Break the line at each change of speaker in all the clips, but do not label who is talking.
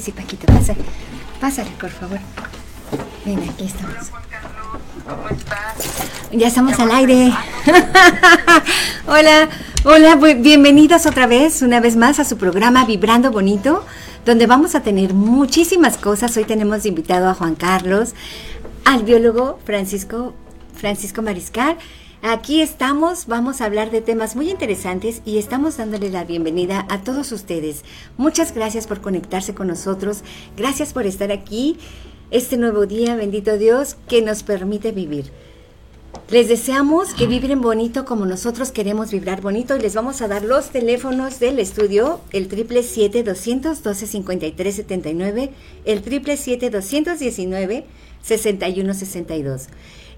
Sí, Paquito. Pásale, pásale, por favor. Ven, aquí estamos. ¿Cómo estás? Ya estamos al aire. hola, hola, bienvenidos otra vez, una vez más a su programa Vibrando Bonito, donde vamos a tener muchísimas cosas. Hoy tenemos invitado a Juan Carlos, al biólogo Francisco, Francisco Mariscal Aquí estamos, vamos a hablar de temas muy interesantes y estamos dándole la bienvenida a todos ustedes. Muchas gracias por conectarse con nosotros, gracias por estar aquí este nuevo día, bendito Dios, que nos permite vivir. Les deseamos que vibren bonito como nosotros queremos vibrar bonito y les vamos a dar los teléfonos del estudio, el 777-212-5379, el 777-219-6162.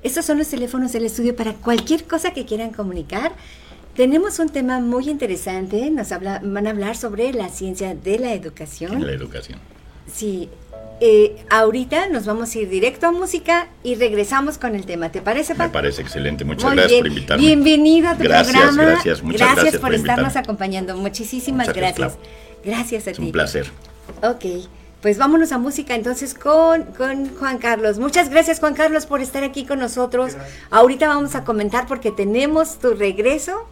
Esos son los teléfonos del estudio para cualquier cosa que quieran comunicar. Tenemos un tema muy interesante, nos habla, van a hablar sobre la ciencia de la educación.
La educación.
Sí, eh, ahorita nos vamos a ir directo a música y regresamos con el tema. ¿Te parece,
Me parece excelente. Muchas gracias por invitarme.
Bienvenido a tu
gracias,
programa.
Gracias, muchas gracias.
Gracias por, estarnos acompañando. Muchísimas muchas gracias. gracias. A
es
ti.
Un placer.
Ok. Pues vámonos a música entonces con, con, Juan Carlos. Muchas gracias Juan Carlos por estar aquí con nosotros. Ahorita vamos a comentar porque tenemos tu regreso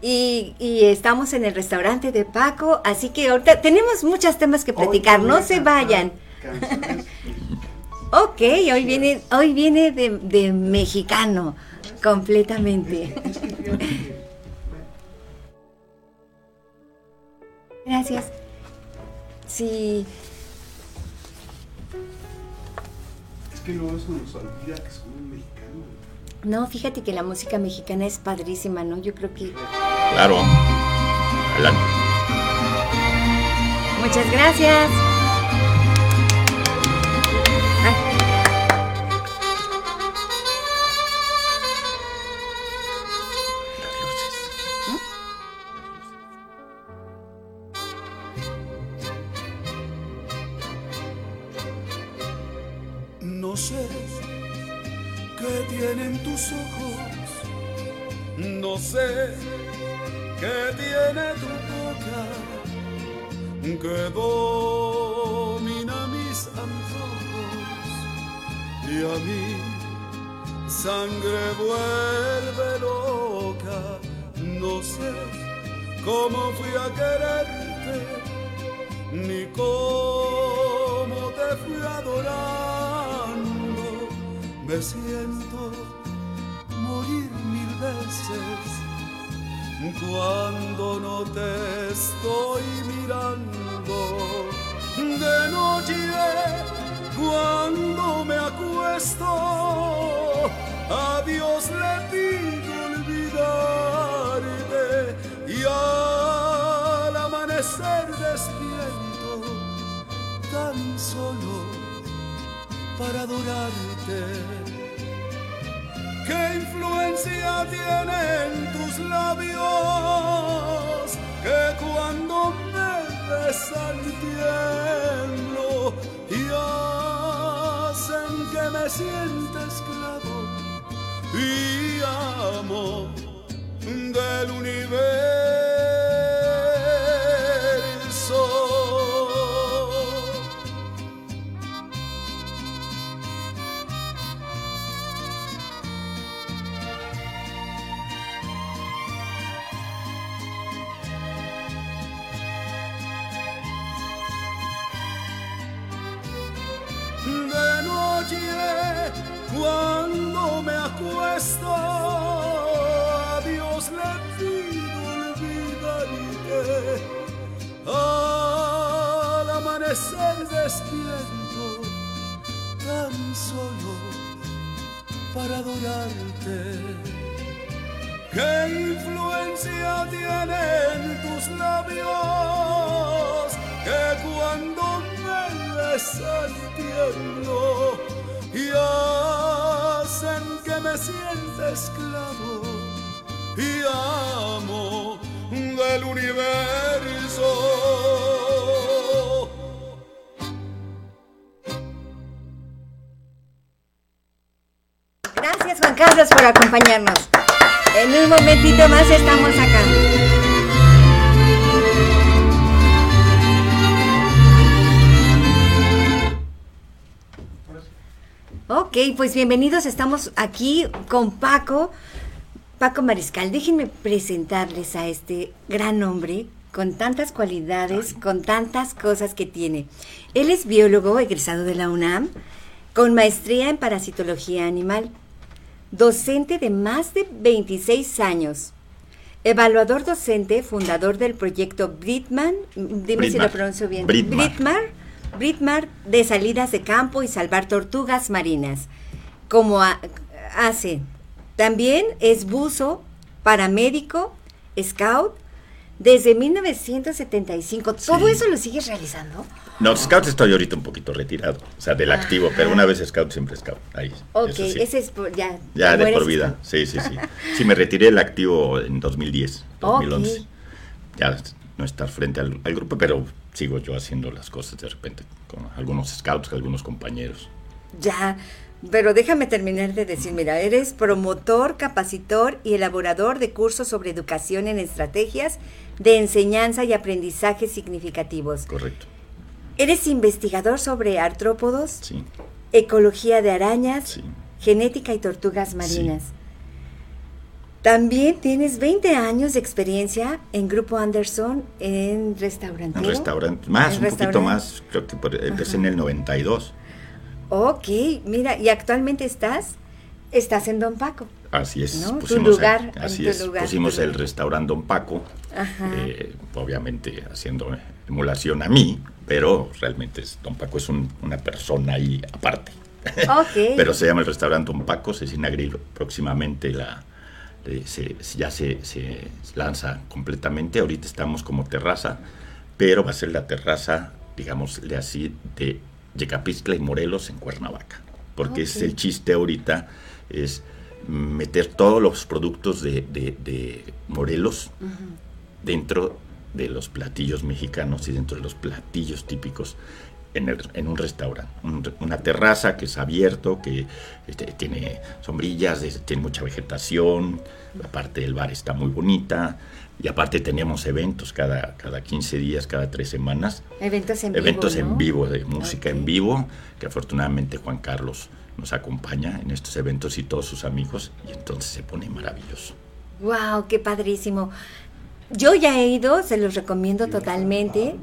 y, estamos en el restaurante de Paco, así que ahorita tenemos muchos temas que platicar, no se vayan. ok, hoy viene, hoy viene de, de mexicano, completamente. Gracias. Sí.
Que luego eso nos olvida que somos mexicanos.
No, fíjate que la música mexicana es padrísima, ¿no? Yo creo que...
Claro. Adelante.
Muchas gracias.
No sé qué tiene tu boca que domina mis antojos y a mí sangre vuelve loca. No sé cómo fui a quererte ni cómo te fui adorando. Siento morir mil veces cuando no te estoy mirando. De noche, cuando me acuesto, a Dios le pido olvidarte y al amanecer despierto tan solo para adorarte ¿Qué influencia tienen tus labios que cuando me besan tiemblo y hacen que me sienta esclavo y amo del universo? Acuesto, a Dios le pido olvidarte. Al amanecer despierto, tan solo para adorarte. ¿Qué influencia tienen tus labios que cuando me
gobierno y hacen que me sienta esclavo y amo del universo.
Gracias Juan Carlos por acompañarnos. En un momentito más estamos acá. Ok, pues bienvenidos, estamos aquí con Paco, Paco Mariscal. Déjenme presentarles a este gran hombre con tantas cualidades, con tantas cosas que tiene. Él es biólogo egresado de la UNAM, con maestría en parasitología animal, docente de más de 26 años, evaluador docente, fundador del proyecto Britman, dime si lo pronuncio bien,
Britmar.
Britmar de salidas de campo y salvar tortugas marinas, como hace. También es buzo, paramédico, scout, desde 1975. ¿Todo eso lo sigues realizando?
No, Scout estoy ahorita un poquito retirado, o sea, del activo, pero una vez Scout, siempre Scout. Ahí.
Ok, ese es ya.
Ya de por vida, sí, sí, sí. Sí, me retiré del activo en 2010, 2011. Ya no estar frente al, grupo, pero sigo yo haciendo las cosas de repente con algunos Scouts, algunos compañeros.
Ya, pero déjame terminar de decir, mira, eres promotor, capacitor y elaborador de cursos sobre educación en estrategias de enseñanza y aprendizaje significativos.
Correcto.
Eres investigador sobre artrópodos, ecología de arañas, genética y tortugas marinas. También tienes 20 años de experiencia en Grupo Anderson en restaurante.
En restaurante, más, un poquito más, creo que empecé en el 92.
Ok, mira, y actualmente estás, estás en Don Paco.
Así es.
¿no? tu lugar.
así es. pusimos el restaurante Don Paco, eh, obviamente haciendo emulación a mí, pero realmente es, Don Paco es una persona ahí aparte. pero se llama el restaurante Don Paco, se inaugura próximamente la... Eh, ya se, se, lanza completamente, ahorita estamos como terraza, pero va a ser la terraza, digamos, de así, de Yecapistla y Morelos en Cuernavaca, porque es el chiste ahorita, es meter todos los productos de, Morelos dentro de los platillos mexicanos y dentro de los platillos típicos en, un restaurante. una terraza que es abierto, que este, tiene sombrillas, tiene mucha vegetación, la parte del bar está muy bonita. Y aparte teníamos eventos cada, cada 15 días, cada tres semanas.
Eventos en
vivo. Eventos en vivo, de música en vivo, que afortunadamente Juan Carlos nos acompaña en estos eventos y todos sus amigos, y entonces se pone maravilloso.
¡Wow! ¡Qué padrísimo! Yo ya he ido, se los recomiendo totalmente.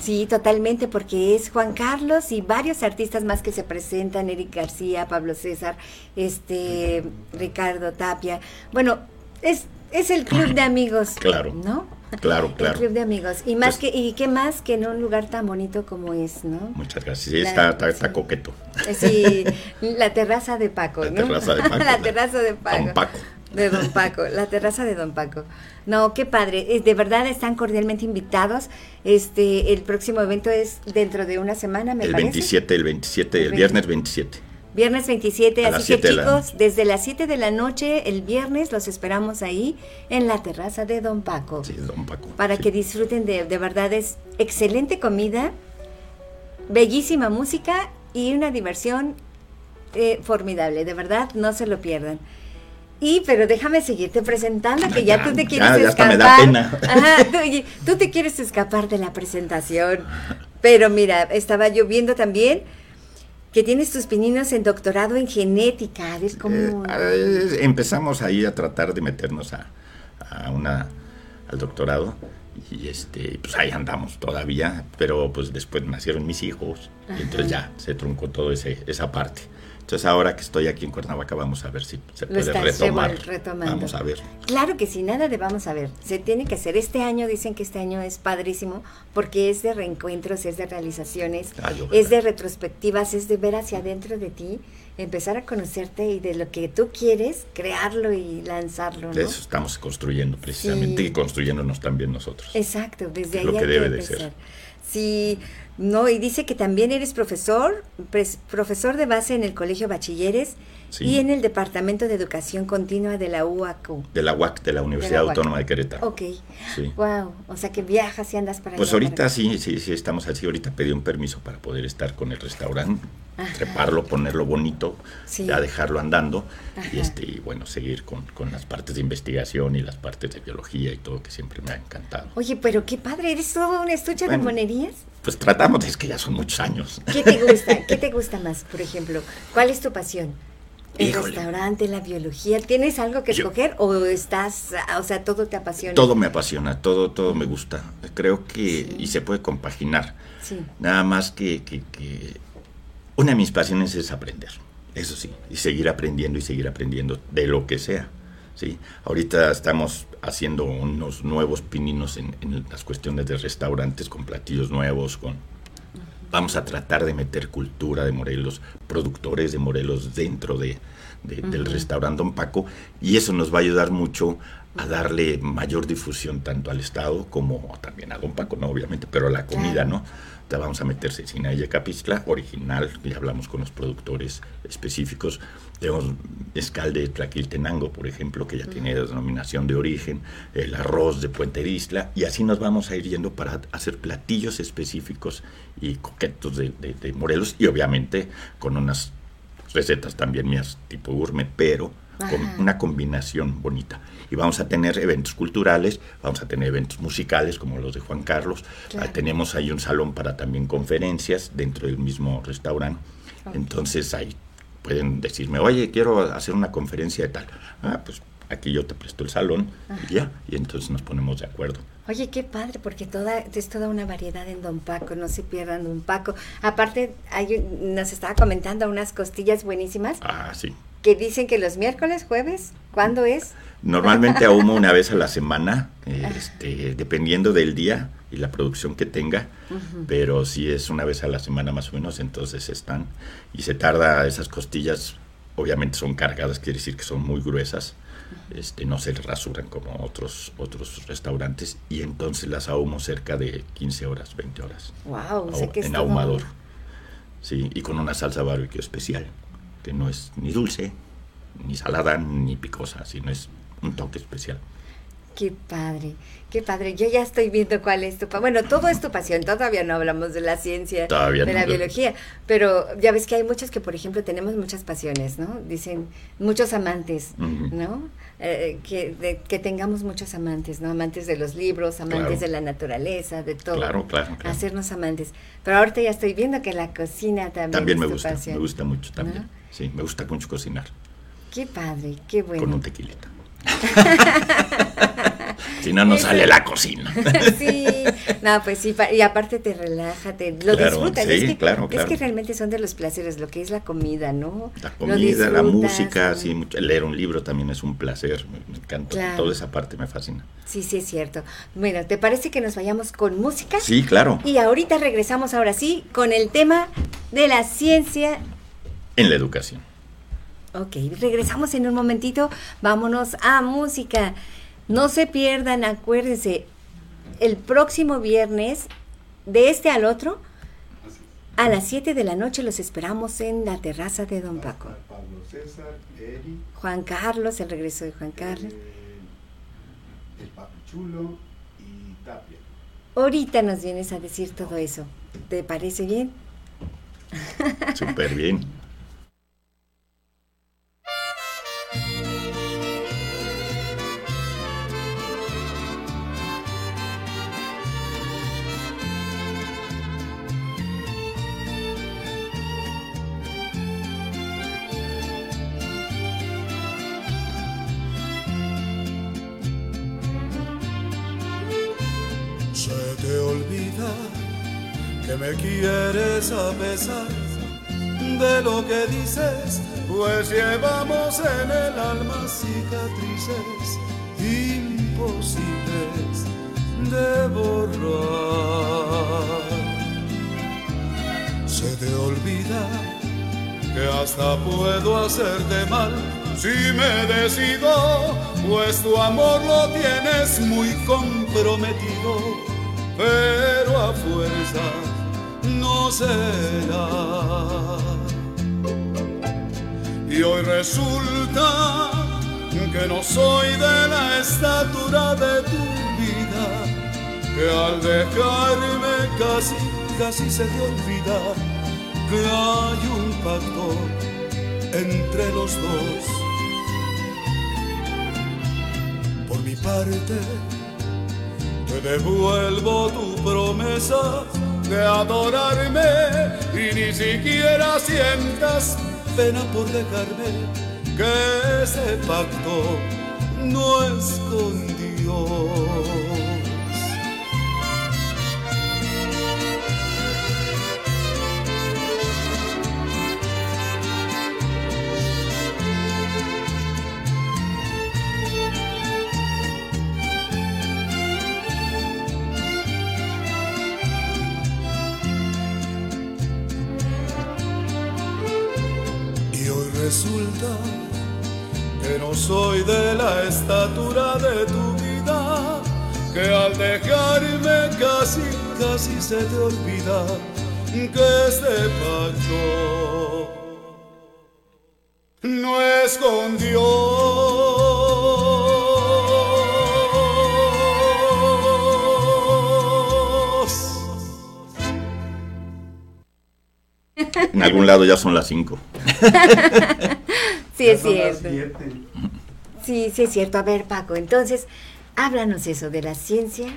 Sí, totalmente, porque es Juan Carlos y varios artistas más que se presentan, Eric García, Pablo César, este Ricardo Tapia. Bueno, es, es el club de amigos.
Claro.
¿No?
Claro, claro.
El club de amigos. Y más que, y qué más que en un lugar tan bonito como es, ¿no?
Muchas gracias. Sí, está, está, coqueto.
Sí, la terraza de Paco,
la Terraza de Paco,
la terraza de Paco. De Don Paco, la terraza de Don Paco. No, qué padre. De verdad están cordialmente invitados. Este, el próximo evento es dentro de una semana, me
el
parece.
27, el 27, el, viernes 27.
Viernes 27, así que chicos, desde las 7 de la noche el viernes los esperamos ahí en la terraza de Don Paco.
Sí, Don Paco.
Para que disfruten de, de verdad, es excelente comida, bellísima música y una diversión eh, formidable. De verdad, no se lo pierdan. Y, pero déjame seguirte presentando, que ya, tú te quieres escapar.
me da pena.
Ajá, tú, te quieres escapar de la presentación. Pero mira, estaba yo viendo también que tienes tus pininos en doctorado en genética. A ver cómo.
Eh, empezamos ahí a tratar de meternos a, una al doctorado y este pues ahí andamos todavía pero pues después nacieron mis hijos y entonces ya se truncó todo ese esa parte entonces ahora que estoy aquí en Cuernavaca vamos a ver si se puede retomar. Vamos a ver.
Claro que sí, nada de vamos a ver. Se tiene que hacer. Este año dicen que este año es padrísimo porque es de reencuentros, es de realizaciones, ah, es de retrospectivas, es de ver hacia adentro de ti, empezar a conocerte y de lo que tú quieres, crearlo y lanzarlo.
De eso estamos construyendo precisamente y construyéndonos también nosotros.
Exacto, desde ahí
lo que debe de ser.
Sí, no, y dice que también eres profesor, profesor de base en el Colegio Bachilleres y en el Departamento de Educación Continua de la UAC.
De la UAC, de la Universidad Autónoma de Querétaro.
Ok. Sí. Wow, o sea que viajas y andas para
Pues ahorita sí, sí, sí, estamos así. Ahorita pedí un permiso para poder estar con el restaurante, treparlo, ponerlo bonito, ya dejarlo andando y este y bueno, seguir con, con, las partes de investigación y las partes de biología y todo que siempre me ha encantado.
Oye, pero qué padre, ¿eres todo un estuche de monerías?
Pues tratamos, es que ya son muchos años.
¿Qué te gusta? ¿Qué te gusta más, por ejemplo? ¿Cuál es tu pasión? El restaurante, la biología, ¿tienes algo que escoger o estás, o sea, todo te apasiona?
Todo me apasiona, todo, todo me gusta. Creo que, y se puede compaginar. Sí. Nada más que, que, que, una de mis pasiones es aprender, eso sí, y seguir aprendiendo y seguir aprendiendo de lo que sea. ¿sí? Ahorita estamos haciendo unos nuevos pininos en, en las cuestiones de restaurantes con platillos nuevos, con vamos a tratar de meter cultura de Morelos, productores de Morelos dentro de, del restaurante Don Paco y eso nos va a ayudar mucho a darle mayor difusión tanto al Estado como también a Don Paco, ¿no? Obviamente, pero a la comida, ¿no? Te vamos a meter cecina y capistla original, y hablamos con los productores específicos. Tenemos mezcal de Tlaquiltenango, por ejemplo, que ya tiene denominación de origen, el arroz de Puente Isla, y así nos vamos a ir yendo para hacer platillos específicos y coquetos de, de Morelos, y obviamente con unas recetas también mías tipo gourmet, pero con una combinación bonita. Y vamos a tener eventos culturales, vamos a tener eventos musicales como los de Juan Carlos. tenemos ahí un salón para también conferencias dentro del mismo restaurante. Entonces ahí pueden decirme, oye, quiero hacer una conferencia de tal. Ah, pues aquí yo te presto el salón y ya, y entonces nos ponemos de acuerdo.
Oye, qué padre, porque toda, es toda una variedad en Don Paco, no se pierdan Don Paco. Aparte, hay, nos estaba comentando unas costillas buenísimas.
Ah, sí.
Que dicen que los miércoles, jueves, ¿cuándo es?
Normalmente ahumo una vez a la semana, este, dependiendo del día y la producción que tenga, pero si es una vez a la semana más o menos, entonces están. Y se tarda, esas costillas obviamente son cargadas, quiere decir que son muy gruesas este, no se rasuran como otros, otros restaurantes y entonces las ahumo cerca de 15 horas, 20 horas.
Wow,
en ahumador. Sí, y con una salsa barbecue especial, que no es ni dulce, ni salada, ni picosa, sino es un toque especial.
Qué padre, qué padre. Yo ya estoy viendo cuál es tu pasión. Bueno, todo es tu pasión. Todavía no hablamos de la ciencia, de la biología. Pero ya ves que hay muchos que, por ejemplo, tenemos muchas pasiones, ¿no? Dicen muchos amantes, ¿no? Eh, que, que tengamos muchos amantes, ¿no? Amantes de los libros, amantes de la naturaleza, de todo.
Claro, claro,
Hacernos amantes. Pero ahorita ya estoy viendo que la cocina también,
también me gusta, me gusta mucho también. Sí, me gusta mucho cocinar.
Qué padre, qué bueno.
Con un tequilita. si no, no sale la cocina.
sí, no, pues sí, y aparte te relaja, te lo disfrutas. es que, claro, Es que realmente son de los placeres, lo que es la comida, ¿no?
La comida, la música, sí, leer un libro también es un placer, me, encanta, toda esa parte me fascina.
Sí, sí, es cierto. Bueno, ¿te parece que nos vayamos con música?
Sí, claro.
Y ahorita regresamos ahora sí con el tema de la ciencia.
En la educación.
Ok, regresamos en un momentito. Vámonos a música. No se pierdan, acuérdense, el próximo viernes, de este al otro, a las 7 de la noche los esperamos en la terraza de Don Paco.
Pablo César,
Juan Carlos, el regreso de Juan Carlos.
el Papichulo y Tapia.
Ahorita nos vienes a decir todo eso. ¿Te parece bien?
Súper bien.
en el alma cicatrices imposibles de borrar. Se te olvida que hasta puedo hacerte mal si me decido, pues tu amor lo tienes muy comprometido, pero
la fuerza no será. Y hoy resulta que no soy de la estatura de tu vida, que al dejarme casi, casi se te olvida que hay un pacto entre los dos. Por mi parte, te devuelvo tu promesa de adorarme y ni siquiera sientas pena por dejarme que ese pacto no es se te olvida que este pacto no es con Dios.
En algún lado ya son las cinco.
sí, es cierto. Sí, sí es cierto. A ver, Paco, entonces, háblanos eso de la ciencia.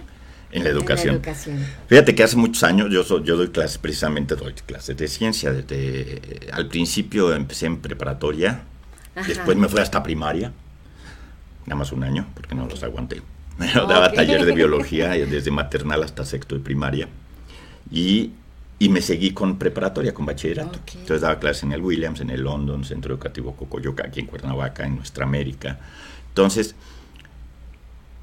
En la educación. Fíjate que hace muchos años yo, yo doy clases, precisamente doy clases de ciencia. Desde, al principio empecé en preparatoria, después me fui hasta primaria, nada más un año, porque no los aguanté. daba taller de biología desde maternal hasta sexto de primaria. Y, y, me seguí con preparatoria, con bachillerato. Entonces daba clases en el Williams, en el London, Centro Educativo Cocoyoca, aquí en Cuernavaca, en Nuestra América. Entonces,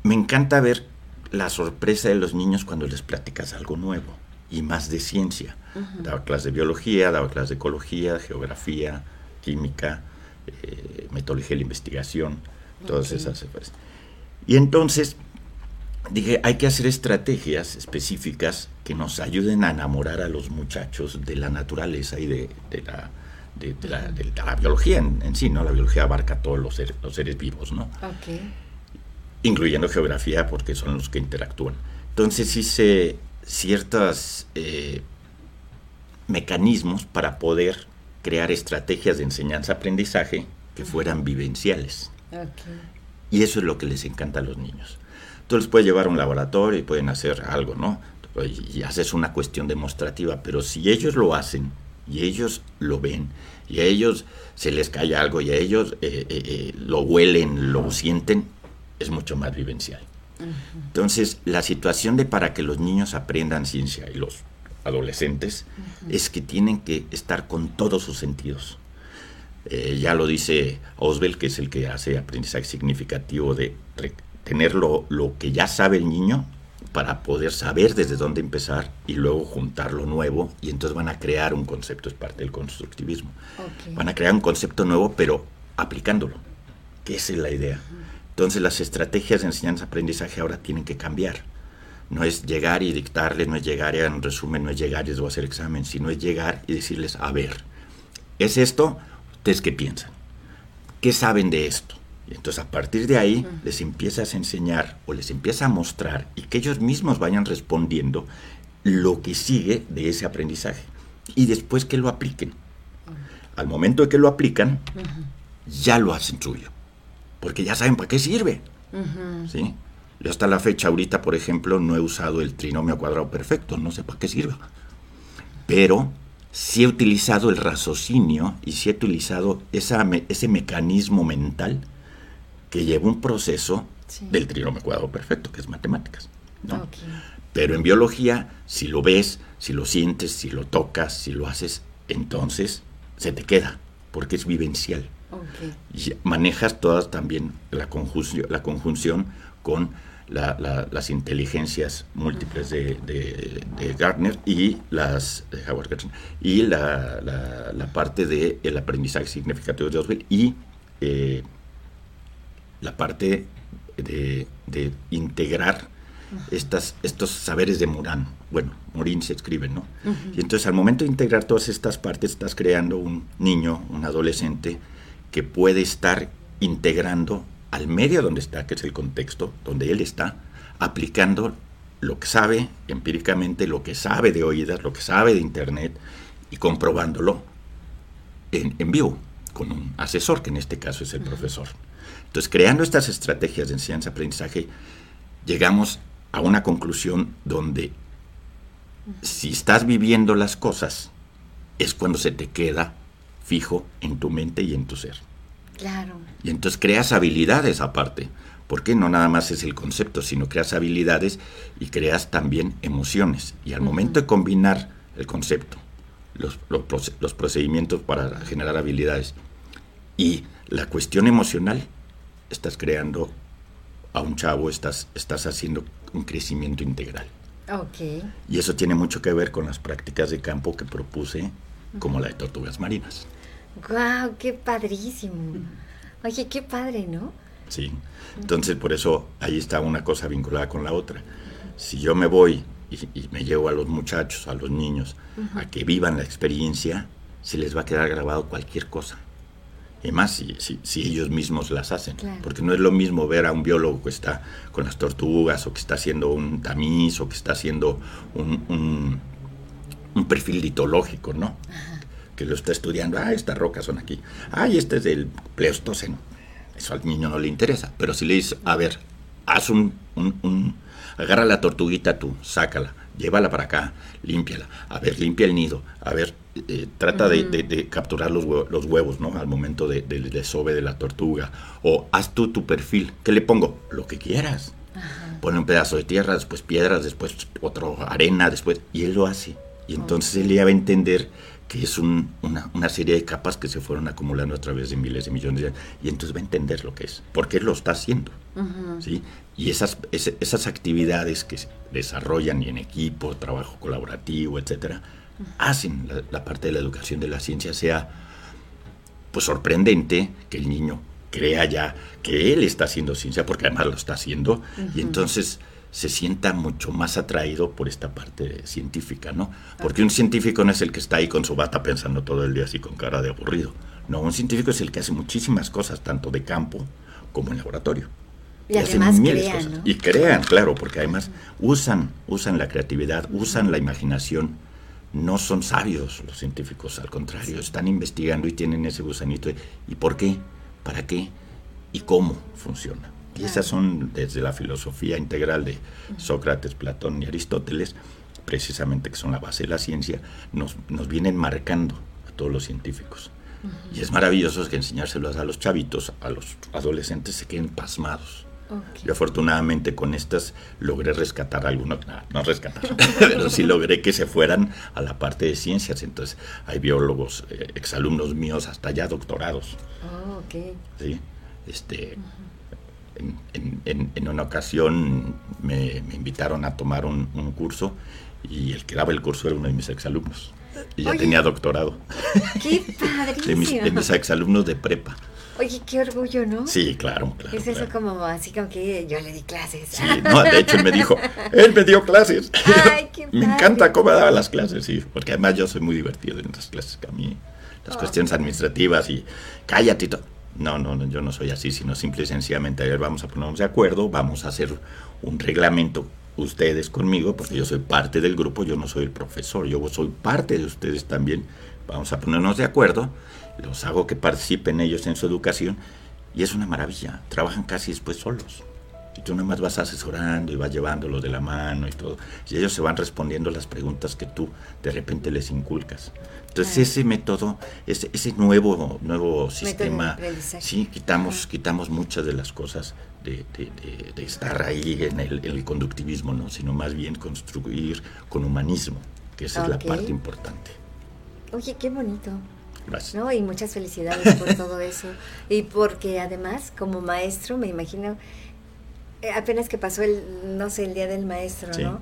me encanta ver la sorpresa de los niños cuando les platicas algo nuevo y más de ciencia. Daba clases de biología, daba clases de ecología, geografía, química, eh, metodología de la investigación, todas esas cosas. Y entonces dije, hay que hacer estrategias específicas que nos ayuden a enamorar a los muchachos de la naturaleza y de la de, la, biología en, sí, ¿no? La biología abarca todos los, los seres vivos, ¿no? Incluyendo geografía, porque son los que interactúan. Entonces hice ciertos eh, mecanismos para poder crear estrategias de enseñanza-aprendizaje que fueran vivenciales. Y eso es lo que les encanta a los niños. Entonces puedes llevar a un laboratorio y pueden hacer algo, ¿no? Y haces una cuestión demostrativa, pero si ellos lo hacen y ellos lo ven y a ellos se les cae algo y a ellos eh, eh, lo huelen, lo sienten, es mucho más vivencial. Entonces, la situación de para que los niños aprendan ciencia y los adolescentes es que tienen que estar con todos sus sentidos. ya lo dice Oswald, que es el que hace aprendizaje significativo de tener lo, lo que ya sabe el niño para poder saber desde dónde empezar y luego juntar lo nuevo y entonces van a crear un concepto, es parte del constructivismo. Van a crear un concepto nuevo pero aplicándolo, que esa es la idea. Entonces las estrategias de enseñanza-aprendizaje ahora tienen que cambiar. No es llegar y dictarles, no es llegar y en resumen, no es llegar y les voy a hacer examen, sino es llegar y decirles, a ver, ¿es esto? ¿Ustedes qué piensan? ¿Qué saben de esto? Y entonces a partir de ahí les empiezas a enseñar o les empieza a mostrar y que ellos mismos vayan respondiendo lo que sigue de ese aprendizaje. Y después que lo apliquen. Al momento de que lo aplican, ya lo hacen suyo. Porque ya saben para qué sirve. ¿sí? Yo hasta la fecha ahorita, por ejemplo, no he usado el trinomio cuadrado perfecto, no sé para qué sirve. Pero sí he utilizado el raciocinio y sí he utilizado esa, ese mecanismo mental que lleva un proceso del trinomio cuadrado perfecto, que es matemáticas. Pero en biología, si lo ves, si lo sientes, si lo tocas, si lo haces, entonces se te queda, porque es vivencial. Y manejas todas también la conjunción, la conjunción con las inteligencias múltiples de, de, Gardner y las Howard y la, parte del aprendizaje significativo de Oswald y eh, la parte de, integrar estas, estos saberes de Morán. Bueno, Morín se escribe, ¿no? Y entonces al momento de integrar todas estas partes, estás creando un niño, un adolescente, que puede estar integrando al medio donde está, que es el contexto, donde él está, aplicando lo que sabe empíricamente, lo que sabe de oídas, lo que sabe de Internet y comprobándolo en, en vivo con un asesor, que en este caso es el profesor. Entonces, creando estas estrategias de enseñanza-aprendizaje, llegamos a una conclusión donde si estás viviendo las cosas, es cuando se te queda fijo en tu mente y en tu ser.
Claro.
Y entonces creas habilidades aparte, porque no nada más es el concepto, sino creas habilidades y creas también emociones. Y al momento de combinar el concepto, los, los, procedimientos para generar habilidades y la cuestión emocional, estás creando a un chavo, estás, estás haciendo un crecimiento integral.
Okay.
Y eso tiene mucho que ver con las prácticas de campo que propuse, como la de tortugas marinas.
¡Guau! ¡Qué padrísimo! Oye, qué padre, ¿no?
Sí. Entonces, por eso ahí está una cosa vinculada con la otra. Si yo me voy y, me llevo a los muchachos, a los niños, a que vivan la experiencia, se les va a quedar grabado cualquier cosa. Y más si, si, ellos mismos las hacen. Porque no es lo mismo ver a un biólogo que está con las tortugas o que está haciendo un tamiz o que está haciendo un, un, perfil litológico, ¿no? Que lo está estudiando. Ah, estas rocas son aquí. Ah, y este es del Pleistoceno. Eso al niño no le interesa. Pero si le dices, a ver, haz un, un agarra la tortuguita tú, sácala llévala para acá, límpiala, a ver, limpia el nido, a ver, eh, trata de, capturar los, huevos, los huevos, ¿no? Al momento del desove de la tortuga, o haz tú tu perfil, ¿qué le pongo? Lo que quieras. Pone un pedazo de tierra, después piedras, después otro arena, después, y él lo hace. Y entonces él ya va a entender que es una, una, serie de capas que se fueron acumulando a través de miles de millones de años, y entonces va a entender lo que es, porque él lo está haciendo. ¿sí? Y esas, esas actividades que se desarrollan y en equipo, trabajo colaborativo, etcétera, hacen la, parte de la educación de la ciencia sea pues sorprendente que el niño crea ya que él está haciendo ciencia, porque además lo está haciendo, y entonces se sienta mucho más atraído por esta parte científica, ¿no? Porque un científico no es el que está ahí con su bata pensando todo el día así con cara de aburrido. No, un científico es el que hace muchísimas cosas, tanto de campo como en laboratorio.
Y, además crean, ¿no?
Y crean, claro, porque además usan, usan la creatividad, usan la imaginación. No son sabios los científicos, al contrario, están investigando y tienen ese gusanito. ¿Y por qué? ¿Para qué? ¿Y cómo funciona? Y esas son desde la filosofía integral de Sócrates, Platón y Aristóteles, precisamente que son la base de la ciencia, nos, nos vienen marcando a todos los científicos. Y es maravilloso que enseñárselos a los chavitos, a los adolescentes, se queden pasmados. Yo afortunadamente con estas logré rescatar algunos, no, rescatar, pero sí logré que se fueran a la parte de ciencias. Entonces hay biólogos, eh, exalumnos míos, hasta ya doctorados.
Oh,
¿sí? Este, en, una ocasión me, invitaron a tomar un, curso y el que daba el curso era uno de mis exalumnos. Y ya tenía doctorado.
¡Qué padrísimo!
de, mis, de mis exalumnos de prepa.
Oye, qué orgullo, ¿no?
Sí, claro, claro.
Es eso como así como que yo le di clases.
Sí, no, de hecho él me dijo, él me dio clases.
Ay, qué
me encanta cómo daba las clases, sí, porque además yo soy muy divertido en las clases, que a mí las oh. cuestiones administrativas y cállate y todo. No, no, no, yo no soy así, sino simple y sencillamente, a ver, vamos a ponernos de acuerdo, vamos a hacer un reglamento ustedes conmigo, porque yo soy parte del grupo, yo no soy el profesor, yo soy parte de ustedes también, vamos a ponernos de acuerdo los hago que participen ellos en su educación y es una maravilla. Trabajan casi después solos. Y tú nada más vas asesorando y vas llevándolos de la mano y todo. Y ellos se van respondiendo las preguntas que tú de repente les inculcas. Entonces ese método, ese, ese nuevo, nuevo sistema, sí, quitamos, quitamos muchas de las cosas de, estar ahí en el, el, conductivismo, ¿no? sino más bien construir con humanismo, que esa es la parte importante.
Oye, qué bonito. ¿no? Y muchas felicidades por todo eso. Y porque además, como maestro, me imagino, eh, apenas que pasó el, no sé, el Día del Maestro, ¿no?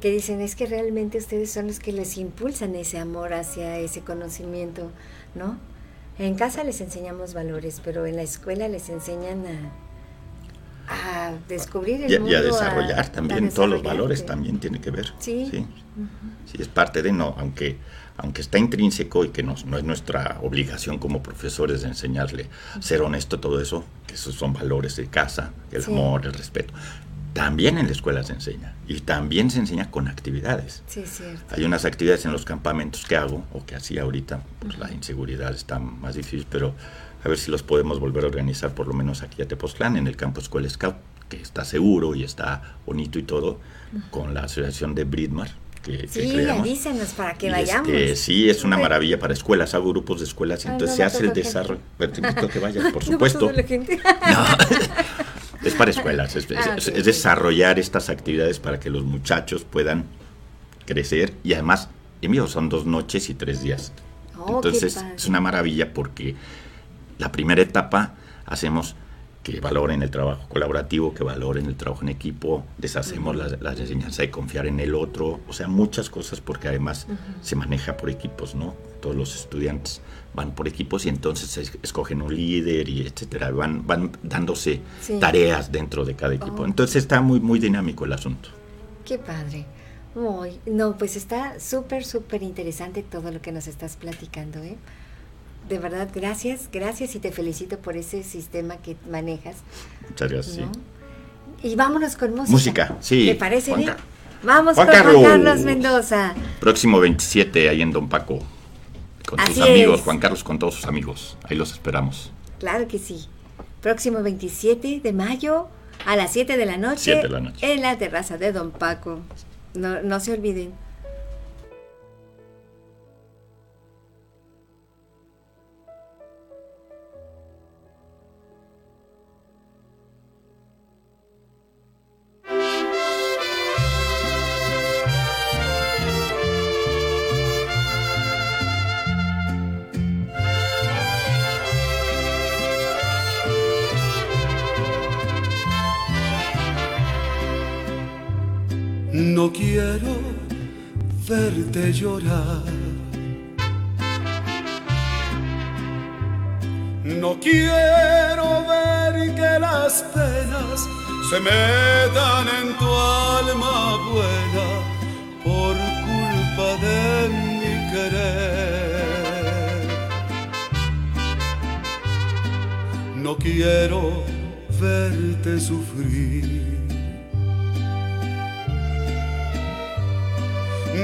Que dicen, es que realmente ustedes son los que les impulsan ese amor hacia ese conocimiento, ¿no? En casa les enseñamos valores, pero en la escuela les enseñan a a descubrir el
y,
mundo.
Y a desarrollar también, todos los valores también tiene que ver. Sí. Sí, sí es parte de no, aunque aunque está intrínseco y que no, no es nuestra obligación como profesores de enseñarle ser honesto, todo eso, que esos son valores de casa, el amor, el respeto. También en la escuela se enseña y también se enseña con actividades.
Sí, cierto.
Hay unas actividades en los campamentos que hago o que hacía ahorita, pues la inseguridad está más difícil, pero a ver si los podemos volver a organizar por lo menos aquí a Tepoztlán, en el campo Escuela Scout, que está seguro y está bonito y todo, con la asociación de Bridmar,
sí, avísenos para que vayamos. Este,
sí, es una maravilla para escuelas, hago grupos de escuelas y entonces se hace el desarrollo. Te invito que vayas, por supuesto. es para escuelas, es, ah, desarrollar estas actividades para que los muchachos puedan crecer y además, en vivo son dos noches y tres días. Oh, entonces es una maravilla porque la primera etapa hacemos que valoren el trabajo colaborativo, que valoren el trabajo en equipo, deshacemos las, las, enseñanzas de confiar en el otro, o sea, muchas cosas porque además se maneja por equipos, ¿no? Todos los estudiantes van por equipos y entonces escogen un líder y etcétera, van, van dándose tareas dentro de cada equipo. Oh. Entonces está muy, muy dinámico el asunto.
Qué padre. Muy, no, pues está súper, súper interesante todo lo que nos estás platicando, ¿eh? de verdad, gracias, gracias y te felicito por ese sistema que manejas.
Muchas gracias, sí.
Y vámonos con música.
Música, sí.
¿Te parece bien? Vamos con Juan Carlos Mendoza.
Próximo 27 ahí en Don Paco. Con sus amigos, Juan Carlos con todos sus amigos. Ahí los esperamos.
Claro que sí. Próximo 27 de mayo a las 7 de la noche.
7 de la noche.
En la terraza de Don Paco. No, no se olviden.
Verte llorar. No quiero ver que las penas se metan en tu alma buena por culpa de mi querer. No quiero verte sufrir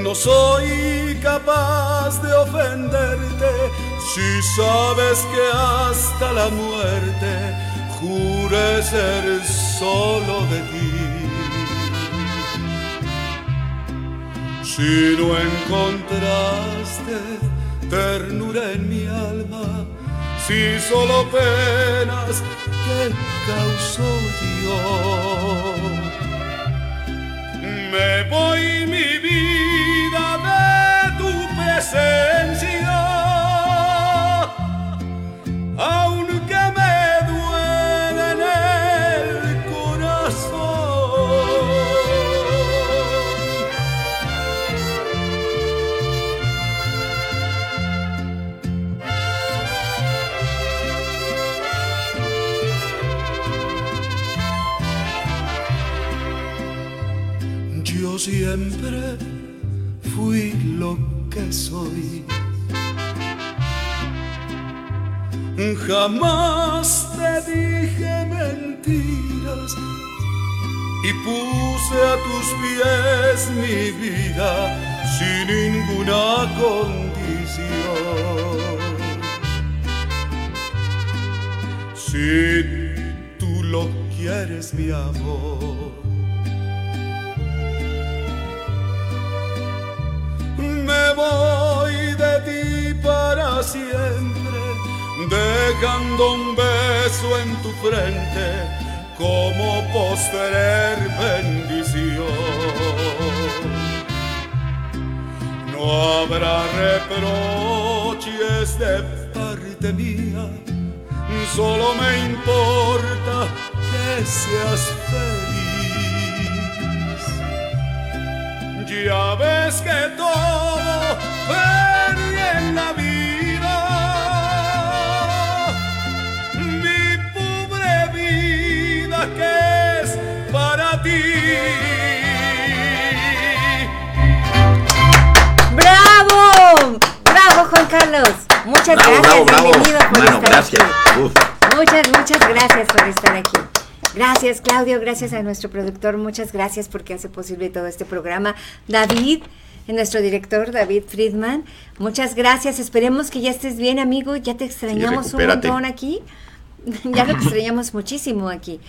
No soy capaz de ofenderte si sabes que hasta la muerte jure ser solo de ti. Si no encontraste ternura en mi alma, si solo penas que causó Dios, me voy mi vida presencia, soy. Jamás te dije mentiras y puse a tus pies mi vida sin ninguna condición. Si tú lo quieres, mi amor voy de ti para siempre, dejando un beso en tu frente como postrer bendición. No habrá reproches de parte mía, solo me importa que seas feliz. Ya ves que todo mi
Carlos, muchas bravo, gracias, bravo, bienvenido bravo. por Mano, estar
gracias.
aquí. Muchas, muchas gracias por estar aquí. Gracias, Claudio, gracias a nuestro productor, muchas gracias porque hace posible todo este programa. David, nuestro director, David Friedman. Muchas gracias. Esperemos que ya estés bien, amigo. Ya te extrañamos un montón aquí. ya lo extrañamos muchísimo aquí.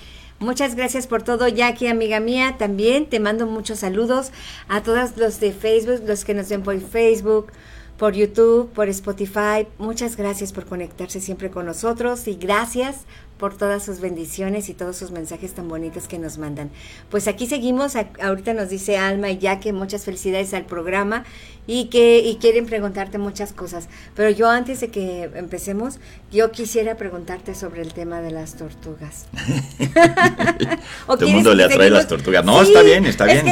Muchas gracias por todo, Jackie, amiga mía. También te mando muchos saludos a todos los de Facebook, los que nos ven por Facebook, por YouTube, por Spotify. Muchas gracias por conectarse siempre con nosotros y gracias por todas sus bendiciones y todos sus mensajes tan bonitos que nos mandan. Pues aquí seguimos, ahorita nos dice Alma y ya que muchas felicidades al programa y que y quieren preguntarte muchas cosas. Pero yo antes de que empecemos, yo quisiera preguntarte sobre el tema de las tortugas.
Todo el mundo le atrae las tortugas. No, está bien, está bien.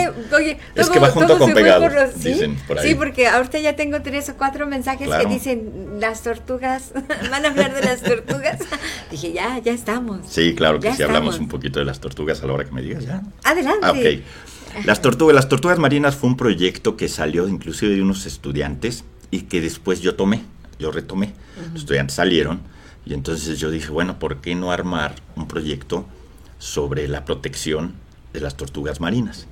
Es que, va junto con pegado, dicen por ahí.
Sí, porque ahorita ya tengo tres o cuatro mensajes que dicen las tortugas, van a hablar de las tortugas. Dije, ya, ya estamos.
Sí, claro que sí, hablamos un poquito de las tortugas a la hora que me digas ya.
Adelante.
Ah, las tortugas, las tortugas marinas fue un proyecto que salió inclusive de unos estudiantes y que después yo tomé, yo retomé. Los estudiantes salieron y entonces yo dije, bueno, ¿por qué no armar un proyecto sobre la protección de las tortugas marinas?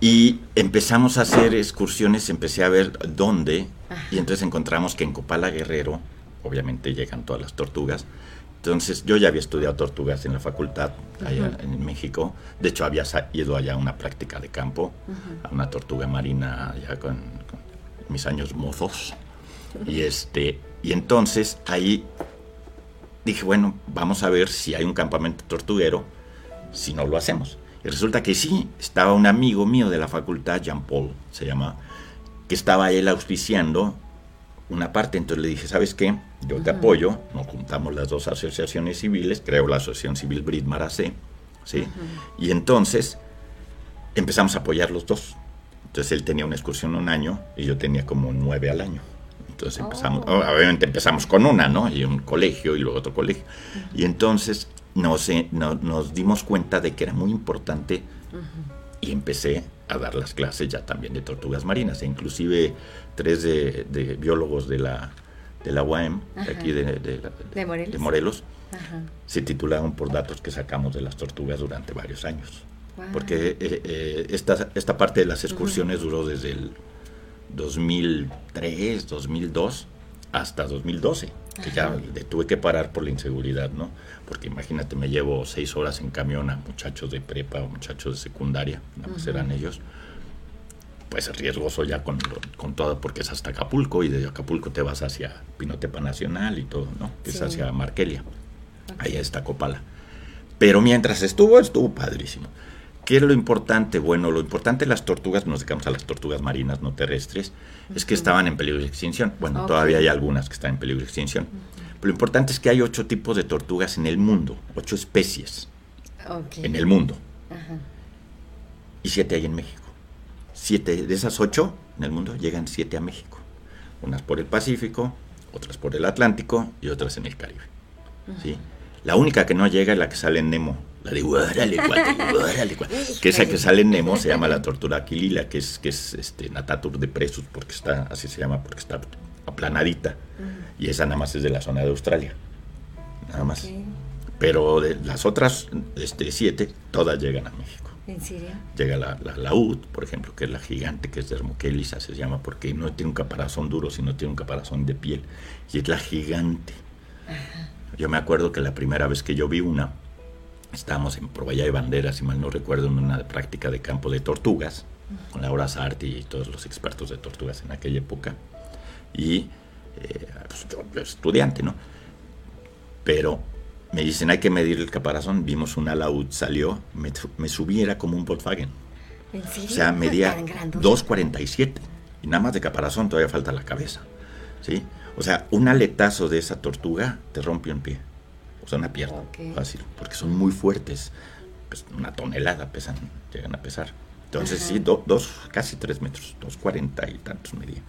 Y empezamos a hacer excursiones, empecé a ver dónde, y entonces encontramos que en Copala Guerrero, obviamente llegan todas las tortugas, entonces yo ya había estudiado tortugas en la facultad allá en México. De hecho había ido allá a una práctica de campo, a una tortuga marina allá con, mis años mozos. Y este y entonces ahí dije, bueno, vamos a ver si hay un campamento tortuguero, si no lo hacemos. Y resulta que sí, estaba un amigo mío de la facultad, Jean Paul se llama, que estaba él auspiciando una parte. Entonces le dije, ¿sabes qué? Yo te apoyo, nos juntamos las dos asociaciones civiles, creo la Asociación Civil Brit Maracé, ¿sí? Y entonces empezamos a apoyar los dos. Entonces él tenía una excursión un año y yo tenía como nueve al año. Entonces empezamos, oh. obviamente empezamos con una, ¿no? Y un colegio y luego otro colegio. Y entonces nos, eh, nos dimos cuenta de que era muy importante y empecé a dar las clases ya también de tortugas marinas. E inclusive tres de, biólogos de la, de la UAM, de aquí de, Morelos, se titularon por datos que sacamos de las tortugas durante varios años. Porque eh, eh, esta, esta parte de las excursiones duró desde el 2003, 2002 hasta 2012, que ya tuve que parar por la inseguridad, ¿no? Porque imagínate, me llevo seis horas en camión a muchachos de prepa o muchachos de secundaria, nada más eran ellos pues riesgoso ya con, con todo, porque es hasta Acapulco y desde Acapulco te vas hacia Pinotepa Nacional y todo, ¿no? Que es hacia Markelia. Ahí está Copala. Pero mientras estuvo, estuvo padrísimo. ¿Qué es lo importante? Bueno, lo importante de las tortugas, nos dedicamos a las tortugas marinas no terrestres, es que estaban en peligro de extinción. Bueno, todavía hay algunas que están en peligro de extinción. Pero lo importante es que hay ocho tipos de tortugas en el mundo, ocho especies en el mundo. Y siete hay en México siete de esas ocho en el mundo llegan siete a México. Unas por el Pacífico, otras por el Atlántico y otras en el Caribe. ¿sí? La única que no llega es la que sale en Nemo. La de guárale, guárale, Que esa que sale en Nemo se llama la tortura aquilila, que es, que es este, Natatur de Presos, porque está, así se llama, porque está aplanadita. Y esa nada más es de la zona de Australia. Nada más. Pero de las otras este, siete, todas llegan a México.
¿En serio?
Llega la, la laúd, por ejemplo, que es la gigante, que es de Hermoquelisa, se llama, porque no tiene un caparazón duro, sino tiene un caparazón de piel. Y es la gigante. Yo me acuerdo que la primera vez que yo vi una, estábamos en Provalla de Banderas, si mal no recuerdo, en una práctica de campo de tortugas, con Laura Sarti y todos los expertos de tortugas en aquella época. Y eh, pues, yo estudiante, ¿no? Pero me dicen, hay que medir el caparazón. Vimos un alaúd, salió, me, me subí, era como un Volkswagen.
¿En serio?
O sea, medía 2.47. Y nada más de caparazón todavía falta la cabeza. ¿Sí? O sea, un aletazo de esa tortuga te rompe un pie. O sea, una pierna. Fácil. Porque son muy fuertes. Pues una tonelada pesan, llegan a pesar. Entonces, sí, dos, casi tres metros, dos cuarenta y tantos medía.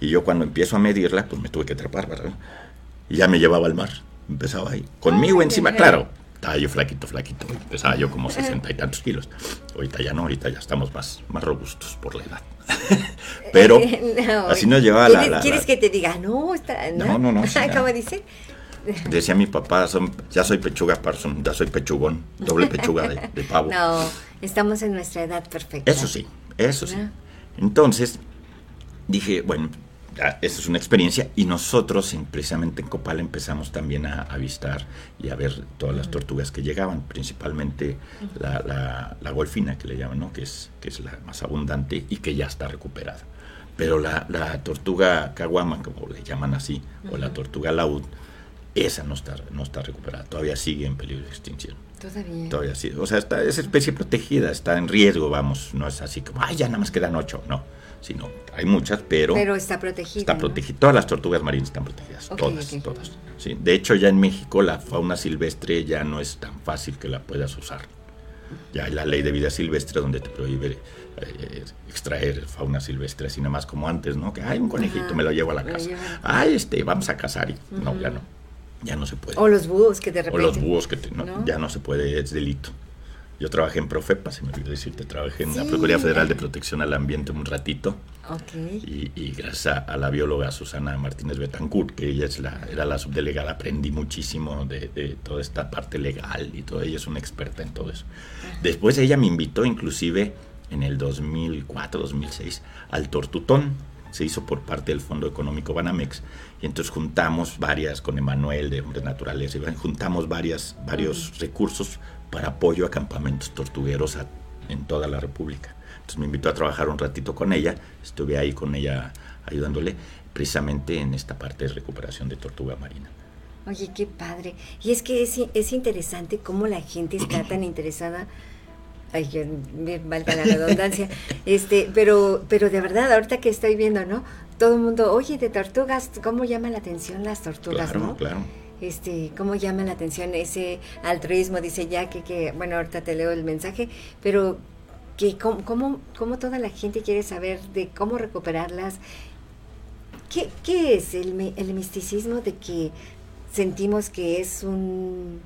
Y yo cuando empiezo a medirla, pues me tuve que trepar, ¿verdad? Y ya me llevaba al mar empezaba ahí. Conmigo encima, claro, estaba yo flaquito, flaquito, pesaba yo como sesenta y tantos kilos. Ahorita ya no, ahorita ya estamos más, más robustos por la edad. Pero así nos llevaba la,
¿Quieres que te diga? No, está,
no, no, no.
¿Cómo dice?
Decía mi papá, son, ya soy pechuga Parson, ya soy pechugón, doble pechuga de, pavo.
No, estamos en nuestra edad perfecta.
Eso sí, eso sí. Entonces, dije, bueno, esa es una experiencia y nosotros precisamente en Copal empezamos también a avistar y a ver todas las tortugas que llegaban, principalmente la, la, golfina que le llaman, ¿no? que, es, que es la más abundante y que ya está recuperada. Pero la, la tortuga caguama, como le llaman así, o la tortuga laúd, esa no está, no está recuperada, todavía sigue en peligro de extinción.
Todavía.
Todavía sí. O sea, está, es especie protegida, está en riesgo, vamos, no es así como, ay, ya nada más quedan ocho, no sino hay muchas, pero...
Pero está protegida.
Está protegida. Todas las tortugas marinas están protegidas, todas, todas. Sí. De hecho, ya en México la fauna silvestre ya no es tan fácil que la puedas usar. Ya hay la ley de vida silvestre donde te prohíbe eh, extraer fauna silvestre, así nada más como antes, ¿no? Que hay un conejito, me lo llevo a la casa. Ay, este, vamos a cazar. Y, No, ya no. Ya no se puede.
O los búhos que de repente...
O los búhos que ya no se puede, es delito. Yo trabajé en Profepa, se me olvidó decirte, trabajé en la Procuraduría Federal de Protección al Ambiente un ratito.
Okay.
Y, gracias a, la bióloga Susana Martínez Betancourt, que ella es la, era la subdelegada, aprendí muchísimo de, toda esta parte legal y todo. Ella es una experta en todo eso. Después ella me invitó, inclusive en el 2004, 2006, al Tortutón. Se hizo por parte del Fondo Económico Banamex. Y entonces juntamos varias, con Emanuel de Hombres Naturales, juntamos varias, varios recursos para apoyo a campamentos tortugueros en toda la República. Entonces me invitó a trabajar un ratito con ella, estuve ahí con ella ayudándole precisamente en esta parte de recuperación de tortuga marina.
Oye, qué padre. Y es que es, es interesante cómo la gente está tan interesada ay, que valga la redundancia, este, pero, pero de verdad, ahorita que estoy viendo, ¿no? Todo el mundo, oye, de tortugas, ¿cómo llama la atención las tortugas,
claro, Claro,
este, cómo llama la atención ese altruismo, dice ya que, que bueno, ahorita te leo el mensaje, pero que cómo, cómo, toda la gente quiere saber de cómo recuperarlas. ¿Qué, qué es el, el, misticismo de que sentimos que es un,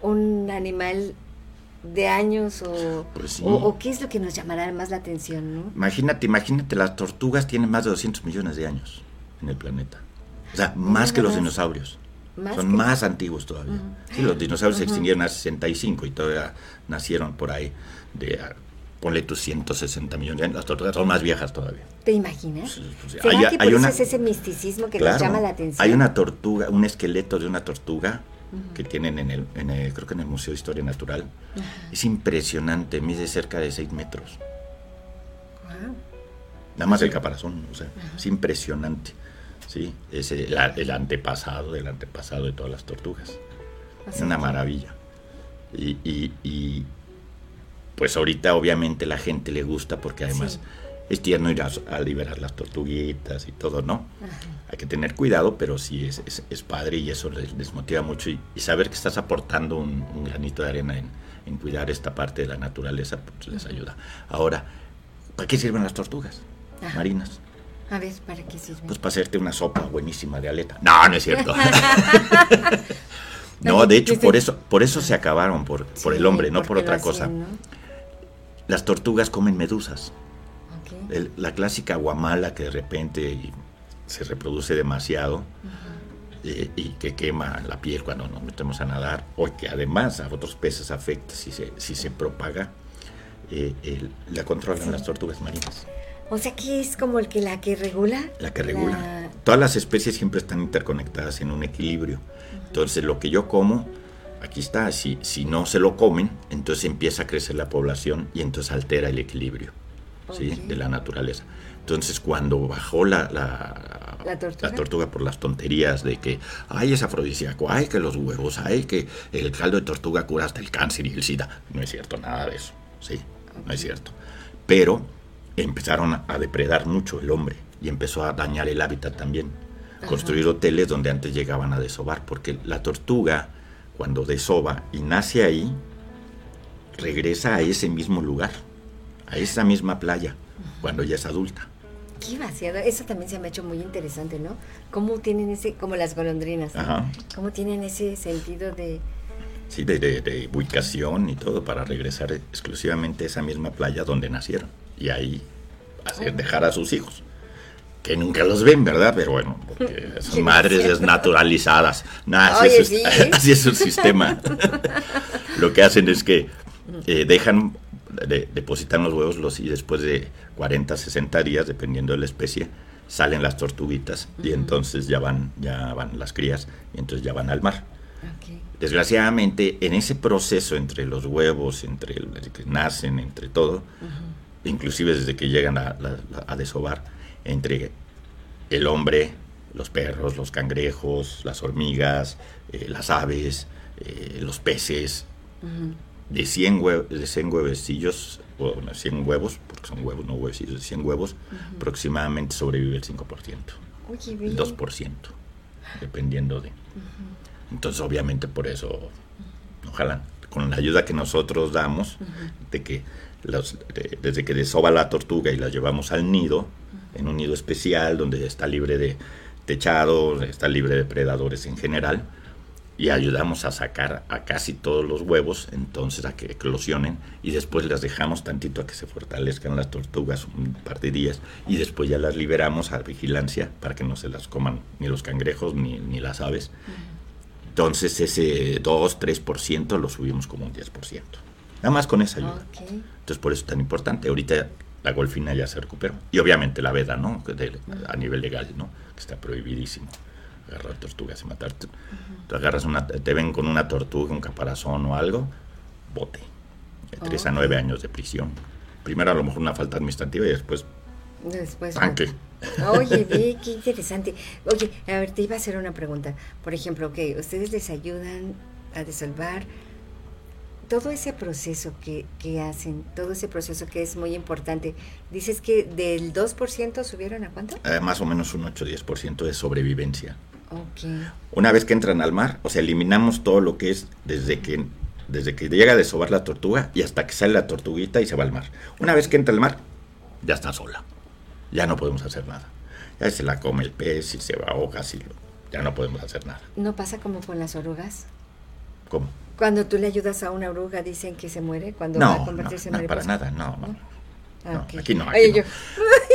un animal de años o,
pues
o, qué es lo que nos llamará más la atención? ¿no?
Imagínate, imagínate, las tortugas tienen más de 200 millones de años en el planeta. O sea, más que los dinosaurios. Son más antiguos todavía. Sí, los dinosaurios se extinguieron hace 65 y todavía nacieron por ahí de ponle tus 160 millones de años, las tortugas son más viejas todavía.
¿Te imaginas? ¿Será que por es ese misticismo que nos llama la atención?
Hay una tortuga, un esqueleto de una tortuga que tienen en el, en creo que en el Museo de Historia Natural. Es impresionante, mide cerca de 6 metros. Nada más el caparazón, o sea, es impresionante. ¿Sí? Es el, antepasado del antepasado de todas las tortugas. Es una maravilla. Y, y, pues ahorita obviamente la gente le gusta porque además es tierno ir a, liberar las tortuguitas y todo, ¿no? Hay que tener cuidado, pero sí es, es, padre y eso les, motiva mucho. Y, saber que estás aportando un, granito de arena en, cuidar esta parte de la naturaleza, pues les ayuda. Ahora, ¿para qué sirven las tortugas marinas?
A ver, ¿para qué sirve?
Pues para hacerte una sopa buenísima de aleta. No, no es cierto. no, de hecho, por eso, por eso se acabaron, por, por el hombre, no por otra cosa. Las tortugas comen medusas. la clásica guamala que de repente se reproduce demasiado eh, y que quema la piel cuando nos metemos a nadar, o que además a otros peces afecta si se, si se propaga, eh, la controlan las tortugas marinas.
O sea que es como el que la que regula.
La que regula. Todas las especies siempre están interconectadas en un equilibrio. Entonces lo que yo como, aquí está, si, si no se lo comen, entonces empieza a crecer la población y entonces altera el equilibrio ¿sí? de la naturaleza. Entonces cuando bajó la, la, ¿La, tortuga? por las tonterías de que, ay, es afrodisíaco, ay, que los huevos, ay, que el caldo de tortuga cura hasta el cáncer y el sida. No es cierto nada de eso, ¿sí? No es cierto. Pero empezaron a depredar mucho el hombre y empezó a dañar el hábitat también. Construir hoteles donde antes llegaban a desovar, porque la tortuga, cuando desova y nace ahí, regresa a ese mismo lugar, a esa misma playa, cuando ya es adulta.
Qué vaciado, eso también se me ha hecho muy interesante, ¿no? Cómo tienen ese, como las golondrinas, cómo tienen ese sentido de,
Sí, de, ubicación y todo para regresar exclusivamente a esa misma playa donde nacieron y ahí hacer, dejar a sus hijos. Que nunca los ven, ¿verdad? Pero bueno, porque son madres desnaturalizadas. así, es, su sistema. Lo que hacen es que eh, dejan, depositan los huevos los, y después de 40, 60 días, dependiendo de la especie, salen las tortuguitas y entonces ya van, ya van las crías y entonces ya van al mar. Desgraciadamente, en ese proceso entre los huevos, entre que nacen, entre todo, inclusive desde que llegan a, a, desovar, entre el hombre, los perros, los cangrejos, las hormigas, eh, las aves, eh, los peces, de 100, de 100 huevecillos, o 100 huevos, porque son huevos, no huevecillos, de 100 huevos, aproximadamente sobrevive el 5%, el 2%, dependiendo de... Entonces, obviamente, por eso, ojalá, con la ayuda que nosotros damos, de que los, desde que desova la tortuga y la llevamos al nido, en un nido especial donde está libre de techado, está libre de predadores en general, y ayudamos a sacar a casi todos los huevos, entonces a que eclosionen y después las dejamos tantito a que se fortalezcan las tortugas un par de días y después ya las liberamos a vigilancia para que no se las coman ni los cangrejos ni, ni las aves. Entonces ese 2-3% lo subimos como un 10%. Nada más con esa ayuda. Entonces por eso es tan importante. Ahorita la golfina ya se recuperó. Y obviamente la veda, ¿no? a nivel legal, ¿no? Que está prohibidísimo agarrar tortugas y matar. Tú agarras una, te ven con una tortuga, un caparazón o algo, bote. De 3 a 9 años de prisión. Primero a lo mejor una falta administrativa y después...
Después... Tanque. Oye, ve, qué interesante. Oye, a ver, te iba a hacer una pregunta. Por ejemplo, que ustedes les ayudan a desolvar todo ese proceso que, que, hacen, todo ese proceso que es muy importante. Dices que del 2% subieron a cuánto?
Eh, más o menos un 8-10% de sobrevivencia. Okay. Una vez que entran al mar, o sea, eliminamos todo lo que es desde que desde que llega a desovar la tortuga y hasta que sale la tortuguita y se va al mar. Una vez que entra al mar, ya está sola ya no podemos hacer nada. Ya se la come el pez y se va a hojas y ya no podemos hacer nada.
¿No pasa como con las orugas?
¿Cómo?
Cuando tú le ayudas a una oruga dicen que se muere cuando va a convertirse
no,
en
para nada, no, no. Ah, aquí no, aquí no.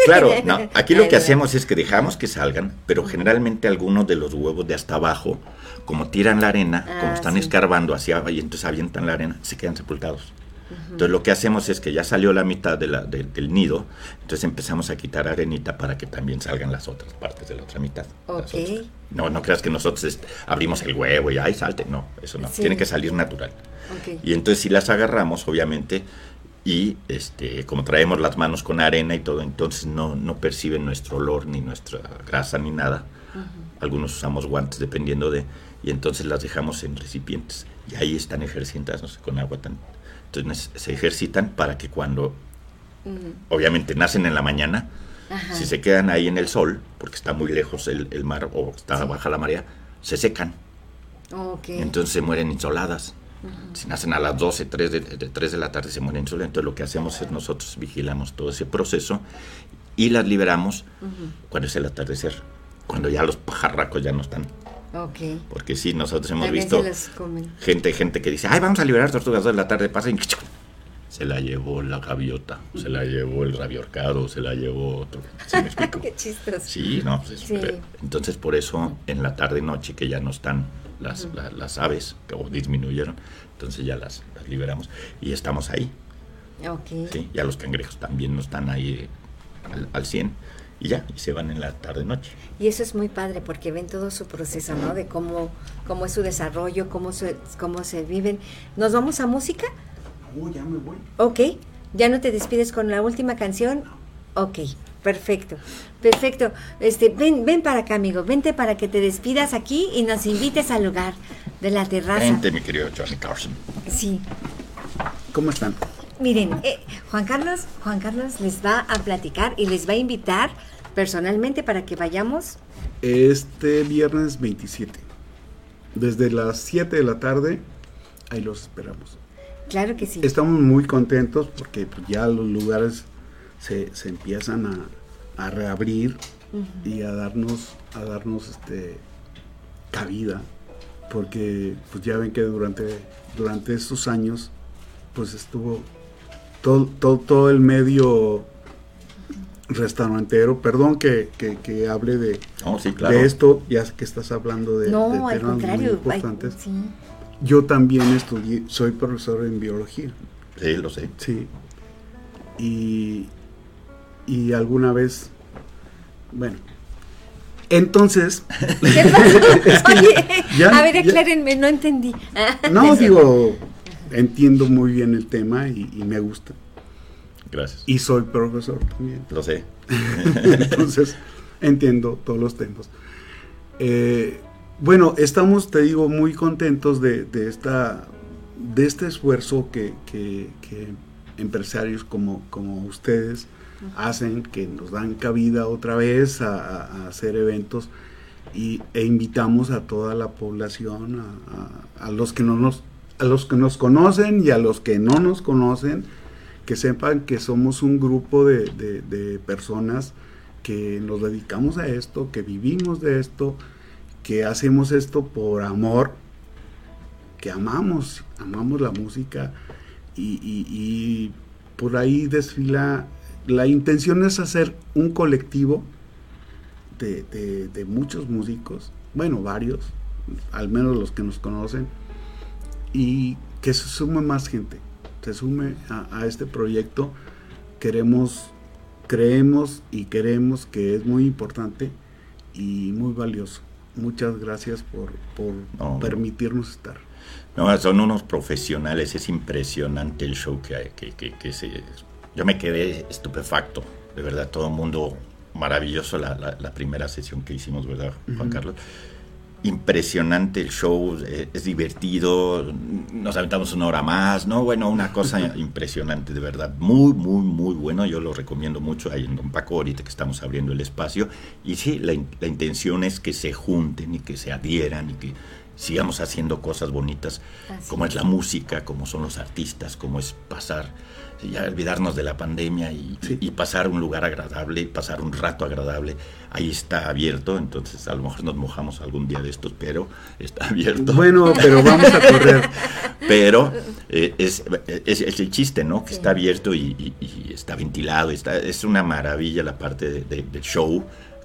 Claro, no, aquí lo que hacemos es que dejamos que salgan, pero generalmente algunos de los huevos de hasta abajo, como tiran la arena, como ah, están escarbando hacia abajo y entonces avientan la arena, se quedan sepultados. Entonces lo que hacemos es que ya salió la mitad de la, del nido, entonces empezamos a quitar arenita para que también salgan las otras partes de la otra mitad. No, no creas que nosotros abrimos el huevo y ahí salte, no, eso no, tiene que salir natural. Y entonces si las agarramos, obviamente, y este, como traemos las manos con arena y todo, entonces no, no perciben nuestro olor, ni nuestra grasa, ni nada. Algunos usamos guantes dependiendo de, y entonces las dejamos en recipientes. Y ahí están ejercientes con agua tan, entonces se ejercitan para que cuando, obviamente, nacen en la mañana, si se quedan ahí en el sol, porque está muy lejos el, mar o está baja la marea, se secan. Entonces se mueren insoladas. Si nacen a las 12, 3 de, de, 3 de la tarde, se mueren insoladas. Entonces lo que hacemos es nosotros vigilamos todo ese proceso y las liberamos cuando es el atardecer, cuando ya los pajarracos ya no están porque sí, nosotros hemos visto gente, gente que dice, ay, vamos a liberar tortugas de la tarde, pasa y se la llevó la gaviota, se la llevó el rabiorcado, se la llevó otro. ¿Sí me explico?
Qué chistoso.
Sí, no, pues entonces por eso en la tarde noche que ya no están las, las aves, que disminuyeron, entonces ya las, liberamos y estamos ahí.
Okay.
Sí, ya los cangrejos también no están ahí al, al 100 y ya, y se van en la tarde-noche.
Y eso es muy padre porque ven todo su proceso, ¿no? De cómo, cómo es su desarrollo, cómo se, cómo se viven. ¿Nos vamos a música?
Oh, ya me voy.
Ok, ¿ya no te despides con la última canción? Ok, perfecto, perfecto. Este, ven, ven para acá, amigo, vente para que te despidas aquí y nos invites al lugar de la terraza.
Vente, mi querido Johnny Carson.
Sí.
¿Cómo están?
Miren, eh, Juan Carlos, Juan Carlos les va a platicar y les va a invitar personalmente para que vayamos?
Este viernes 27. Desde las 7 de la tarde, ahí los esperamos.
Claro que sí.
Estamos muy contentos porque pues, ya los lugares se, empiezan a, reabrir y a darnos, a darnos este cabida porque pues ya ven que durante, durante estos años pues estuvo todo, todo, todo el medio restaurantero, perdón que, que, hable de, de esto, ya que estás hablando de,
no, temas muy
importantes. Yo también estudié, soy profesor en biología.
Sí, lo sé.
Sí. Y, y alguna vez, bueno, entonces.
a ver, aclárenme, no entendí.
no, digo, entiendo muy bien el tema y, me gusta.
Gracias.
Y soy profesor también.
Lo sé.
entonces, entiendo todos los temas. Eh, bueno, estamos, te digo, muy contentos de, esta, de este esfuerzo que, empresarios como, como ustedes hacen, que nos dan cabida otra vez a, hacer eventos y, e invitamos a toda la población, a, los que no nos, a los que nos conocen y a los que no nos conocen, que sepan que somos un grupo de, de personas que nos dedicamos a esto, que vivimos de esto, que hacemos esto por amor, que amamos, amamos la música y, por ahí desfila, la intención es hacer un colectivo de, muchos músicos, bueno, varios, al menos los que nos conocen, y que se sume más gente, se sume a este proyecto. Queremos, creemos y queremos que es muy importante y muy valioso muchas gracias por, permitirnos estar.
No, son unos profesionales, es impresionante el show que, que, que, se... Yo me quedé estupefacto, de verdad, todo el mundo maravilloso la, la, primera sesión que hicimos, ¿verdad, Juan Carlos? Impresionante el show, eh, es divertido, nos aventamos una hora más, ¿no? Bueno, una cosa impresionante, de verdad, muy, muy, muy bueno, yo lo recomiendo mucho ahí en Don Paco, ahorita que estamos abriendo el espacio, y sí, la, la intención es que se junten y que se adhieran y que sigamos haciendo cosas bonitas, como es la música, como son los artistas, como es pasar ya olvidarnos de la pandemia y, pasar un lugar agradable, pasar un rato agradable. Ahí está abierto, entonces a lo mejor nos mojamos algún día de estos, pero está abierto.
Bueno, pero vamos a correr.
pero eh, es, es, el chiste, ¿no? Que está abierto y, está ventilado, está, es una maravilla la parte del show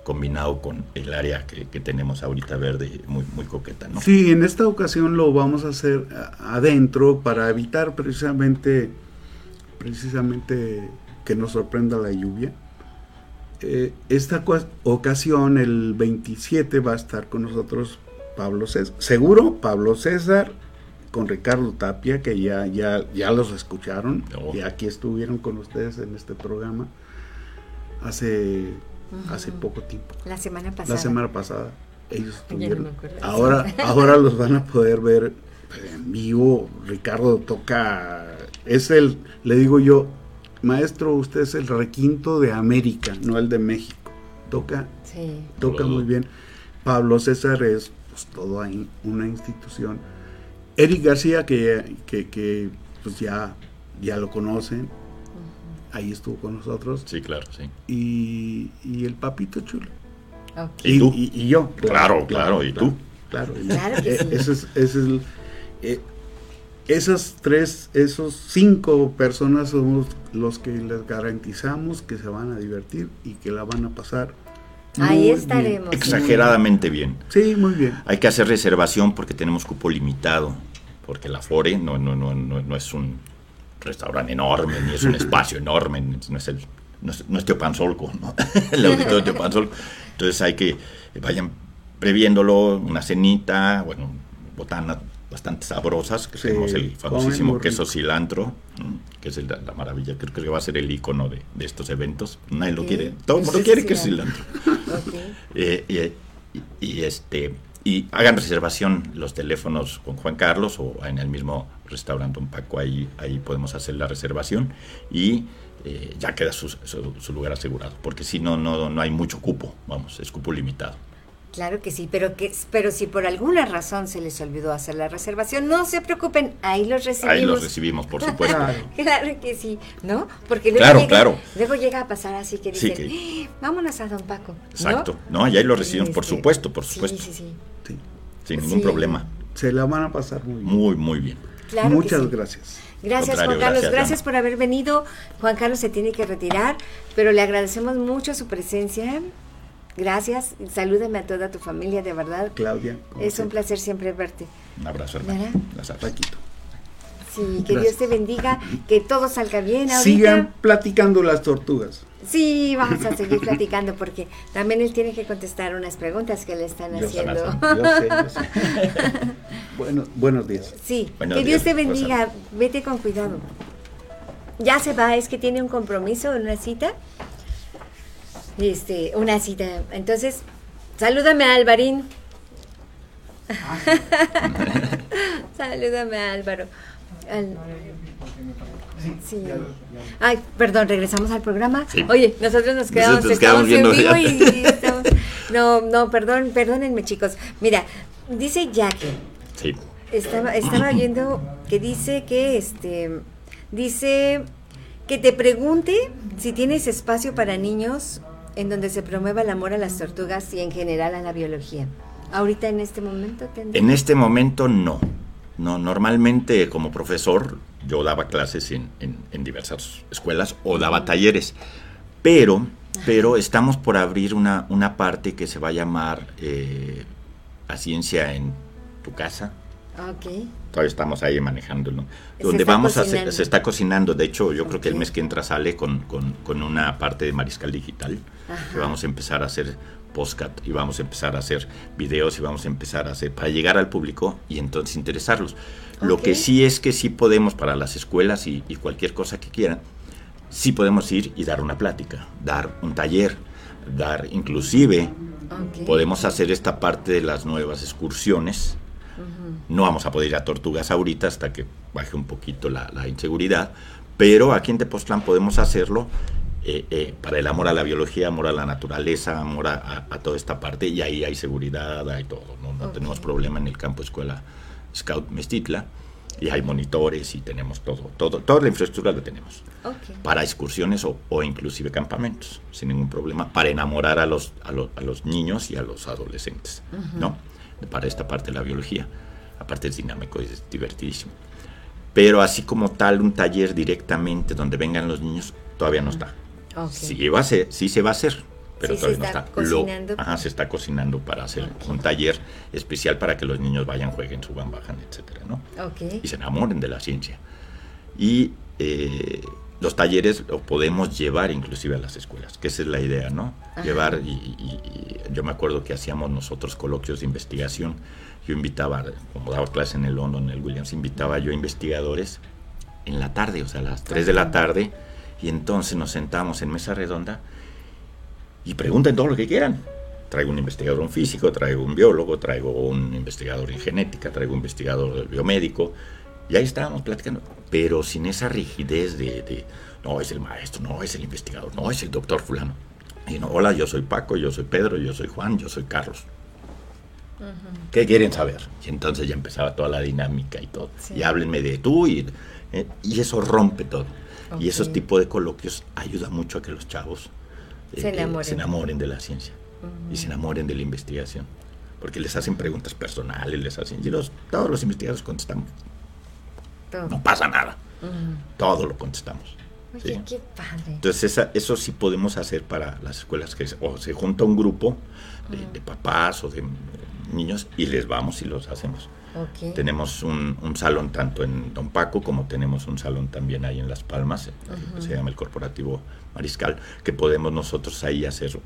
combinado con el área que, tenemos ahorita verde, muy, muy coqueta, ¿no?
Sí, en esta ocasión lo vamos a hacer adentro para evitar precisamente precisamente que nos sorprenda la lluvia. Eh, esta ocasión, el 27, va a estar con nosotros Pablo César. Seguro, Pablo César con Ricardo Tapia, que ya, ya, ya los escucharon, y aquí estuvieron con ustedes en este programa hace, hace poco tiempo.
La semana pasada.
La semana pasada. Ellos estuvieron. ahora, ahora los van a poder ver en vivo. Ricardo toca es el, le digo yo, maestro, usted es el requinto de América, no el de México. Toca, toca muy bien. Pablo César es pues, toda una institución. Eric García, que, que, pues ya, ya lo conocen, ahí estuvo con nosotros.
Sí, claro, sí.
Y, el papito chulo.
¿Y, tú?
Y, yo.
Claro, claro, ¿y tú?
Claro, ese es, ese es el, eh, esas tres, esos cinco personas somos los que les garantizamos que se van a divertir y que la van a pasar.
Ahí estaremos.
Exageradamente bien.
Sí, muy bien.
Hay que hacer reservación porque tenemos cupo limitado, porque la Fore no, no, no, no, es un restaurante enorme, ni es un espacio enorme, no es el no es, no Teopanzolco, ¿no? el auditorio de Teopanzolco. Entonces hay que vayan previéndolo, una cenita, bueno, botana bastante sabrosas, que tenemos el famosísimo queso cilantro, que es la maravilla, creo que va a ser el icono de, estos eventos. Nadie lo quiere, todo el mundo quiere queso cilantro. Eh, y, este y hagan reservación los teléfonos con Juan Carlos o en el mismo restaurante Un Paco, ahí, ahí podemos hacer la reservación y eh, ya queda su, su, lugar asegurado, porque si no, no, no hay mucho cupo, vamos, es cupo limitado.
Claro que sí, pero que pero si por alguna razón se les olvidó hacer la reservación, no se preocupen, ahí los recibimos.
Ahí los recibimos, por supuesto.
claro que sí, ¿no? Porque luego,
claro,
llega,
claro.
luego llega a pasar así que dicen, ¡Ah! vámonos a Don Paco.
Exacto, no, y ahí los recibimos, por este, supuesto, por supuesto. Sí, sí, sí. Sin ningún problema.
se la van a pasar muy bien.
Muy, muy bien.
Muchas gracias.
Gracias Juan Carlos, gracias, por haber venido. Juan Carlos se tiene que retirar, pero le agradecemos mucho su presencia. Gracias, salúdame a toda tu familia, de verdad.
Claudia.
Es un placer siempre verte.
Un abrazo, hermano. Gracias.
Sí, que Dios te bendiga, que todo salga bien ahorita.
Sigan platicando las tortugas.
Sí, vamos a seguir platicando porque también él tiene que contestar unas preguntas que le están haciendo. Yo sé, yo sé.
bueno, buenos días.
Sí, que Dios te bendiga. Vete con cuidado. Ya se va, es que tiene un compromiso, una cita. Este, una cita. Entonces, salúdame a Alvarín. salúdame a Álvaro. Sí. Ay, perdón, regresamos al programa. Oye, nosotros nos quedamos, en vivo y, No, no, perdón, perdónenme chicos. Mira, dice Jackie. Sí. Estaba, estaba viendo que dice que este dice que te pregunte si tienes espacio para niños en donde se promueva el amor a las tortugas y en general a la biología. Ahorita en este momento
En este momento no. No, normalmente como profesor yo daba clases en, diversas escuelas o daba talleres, pero, pero estamos por abrir una, una parte que se va a llamar eh, a ciencia en tu casa. Okay. Todavía estamos ahí manejándolo. Donde vamos a se está cocinando. De hecho, yo creo que el mes que entra sale con, con, una parte de mariscal digital. Que vamos a empezar a hacer postcat y vamos a empezar a hacer videos y vamos a empezar a hacer para llegar al público y entonces interesarlos. Lo que sí es que sí podemos para las escuelas y, cualquier cosa que quieran, sí podemos ir y dar una plática, dar un taller, dar inclusive, podemos hacer esta parte de las nuevas excursiones. No vamos a poder ir a Tortugas ahorita hasta que baje un poquito la, la inseguridad, pero aquí en Tepoztlán podemos hacerlo eh, eh, para el amor a la biología, amor a la naturaleza, amor a, toda esta parte, y ahí hay seguridad, hay todo, no, tenemos problema en el campo escuela Scout Mestitla, y hay monitores y tenemos todo, todo toda la infraestructura la tenemos. Para excursiones o, o, inclusive campamentos, sin ningún problema, para enamorar a los, a, los niños y a los adolescentes, ¿no? Para esta parte de la biología. Aparte es dinámico, es divertidísimo. Pero así como tal, un taller directamente donde vengan los niños, todavía no está. Sí, va a ser, sí se va a hacer, pero todavía no está. Cocinando. ajá, se está cocinando para hacer un taller especial para que los niños vayan, jueguen, suban, bajan, etcétera, ¿no? Y se enamoren de la ciencia. Y eh, los talleres los podemos llevar inclusive a las escuelas, que esa es la idea, ¿no? Llevar, y, yo me acuerdo que hacíamos nosotros coloquios de investigación, yo invitaba, como daba clase en el London, en el Williams, invitaba yo investigadores en la tarde, o sea, a las 3 de la tarde, y entonces nos sentamos en mesa redonda y pregunten todo lo que quieran. Traigo un investigador un físico, traigo un biólogo, traigo un investigador en genética, traigo un investigador biomédico. Y ahí estábamos platicando, pero sin esa rigidez de, no es el maestro, no es el investigador, no es el doctor fulano. Y no, hola, yo soy Paco, yo soy Pedro, yo soy Juan, yo soy Carlos. ¿Qué quieren saber? Y entonces ya empezaba toda la dinámica y todo. Y háblenme de tú y, eh, y eso rompe todo. Y esos tipos de coloquios ayudan mucho a que los chavos eh, se, enamoren. de la ciencia y se enamoren de la investigación. Porque les hacen preguntas personales, les hacen... Y los, todos los investigadores contestamos. No pasa nada. Todo lo contestamos.
Oye, qué padre.
Entonces, eso sí podemos hacer para las escuelas que o se junta un grupo de, papás o de niños y les vamos y los hacemos. Tenemos un, salón tanto en Don Paco como tenemos un salón también ahí en Las Palmas, se llama el Corporativo Mariscal, que podemos nosotros ahí hacer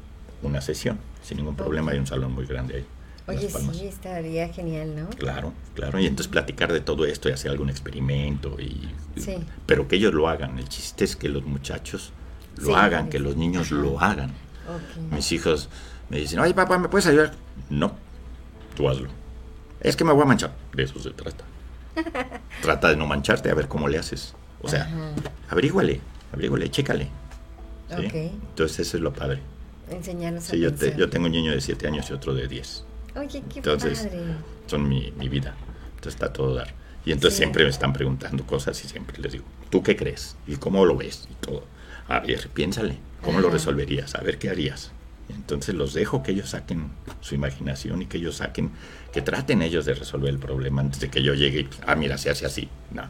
una sesión sin ningún problema. Hay un salón muy grande ahí.
Oye, sí, estaría genial, ¿no?
Claro, claro. Y entonces platicar de todo esto y hacer algún experimento. Y, Pero que ellos lo hagan. El chiste es que los muchachos lo hagan, que los niños lo hagan. Mis hijos me dicen, oye papá, ¿me puedes ayudar? No, tú hazlo. Es que me voy a manchar. De eso se trata. trata de no mancharte, a ver cómo le haces. O sea, averíguale, averíguale, chécale. Entonces eso es lo padre.
Enseñarnos
sí, yo, yo, tengo un niño de 7 años y otro de 10.
Oye, qué
Entonces, son mi, vida. Entonces está todo dar. Y entonces siempre me están preguntando cosas y siempre les digo, ¿tú qué crees? ¿Y cómo lo ves? Y todo. A ver, piénsale, ¿cómo lo resolverías? A ver, ¿qué harías? Entonces los dejo que ellos saquen su imaginación y que ellos saquen, que traten ellos de resolver el problema antes de que yo llegue y, ah, mira, se hace así. No,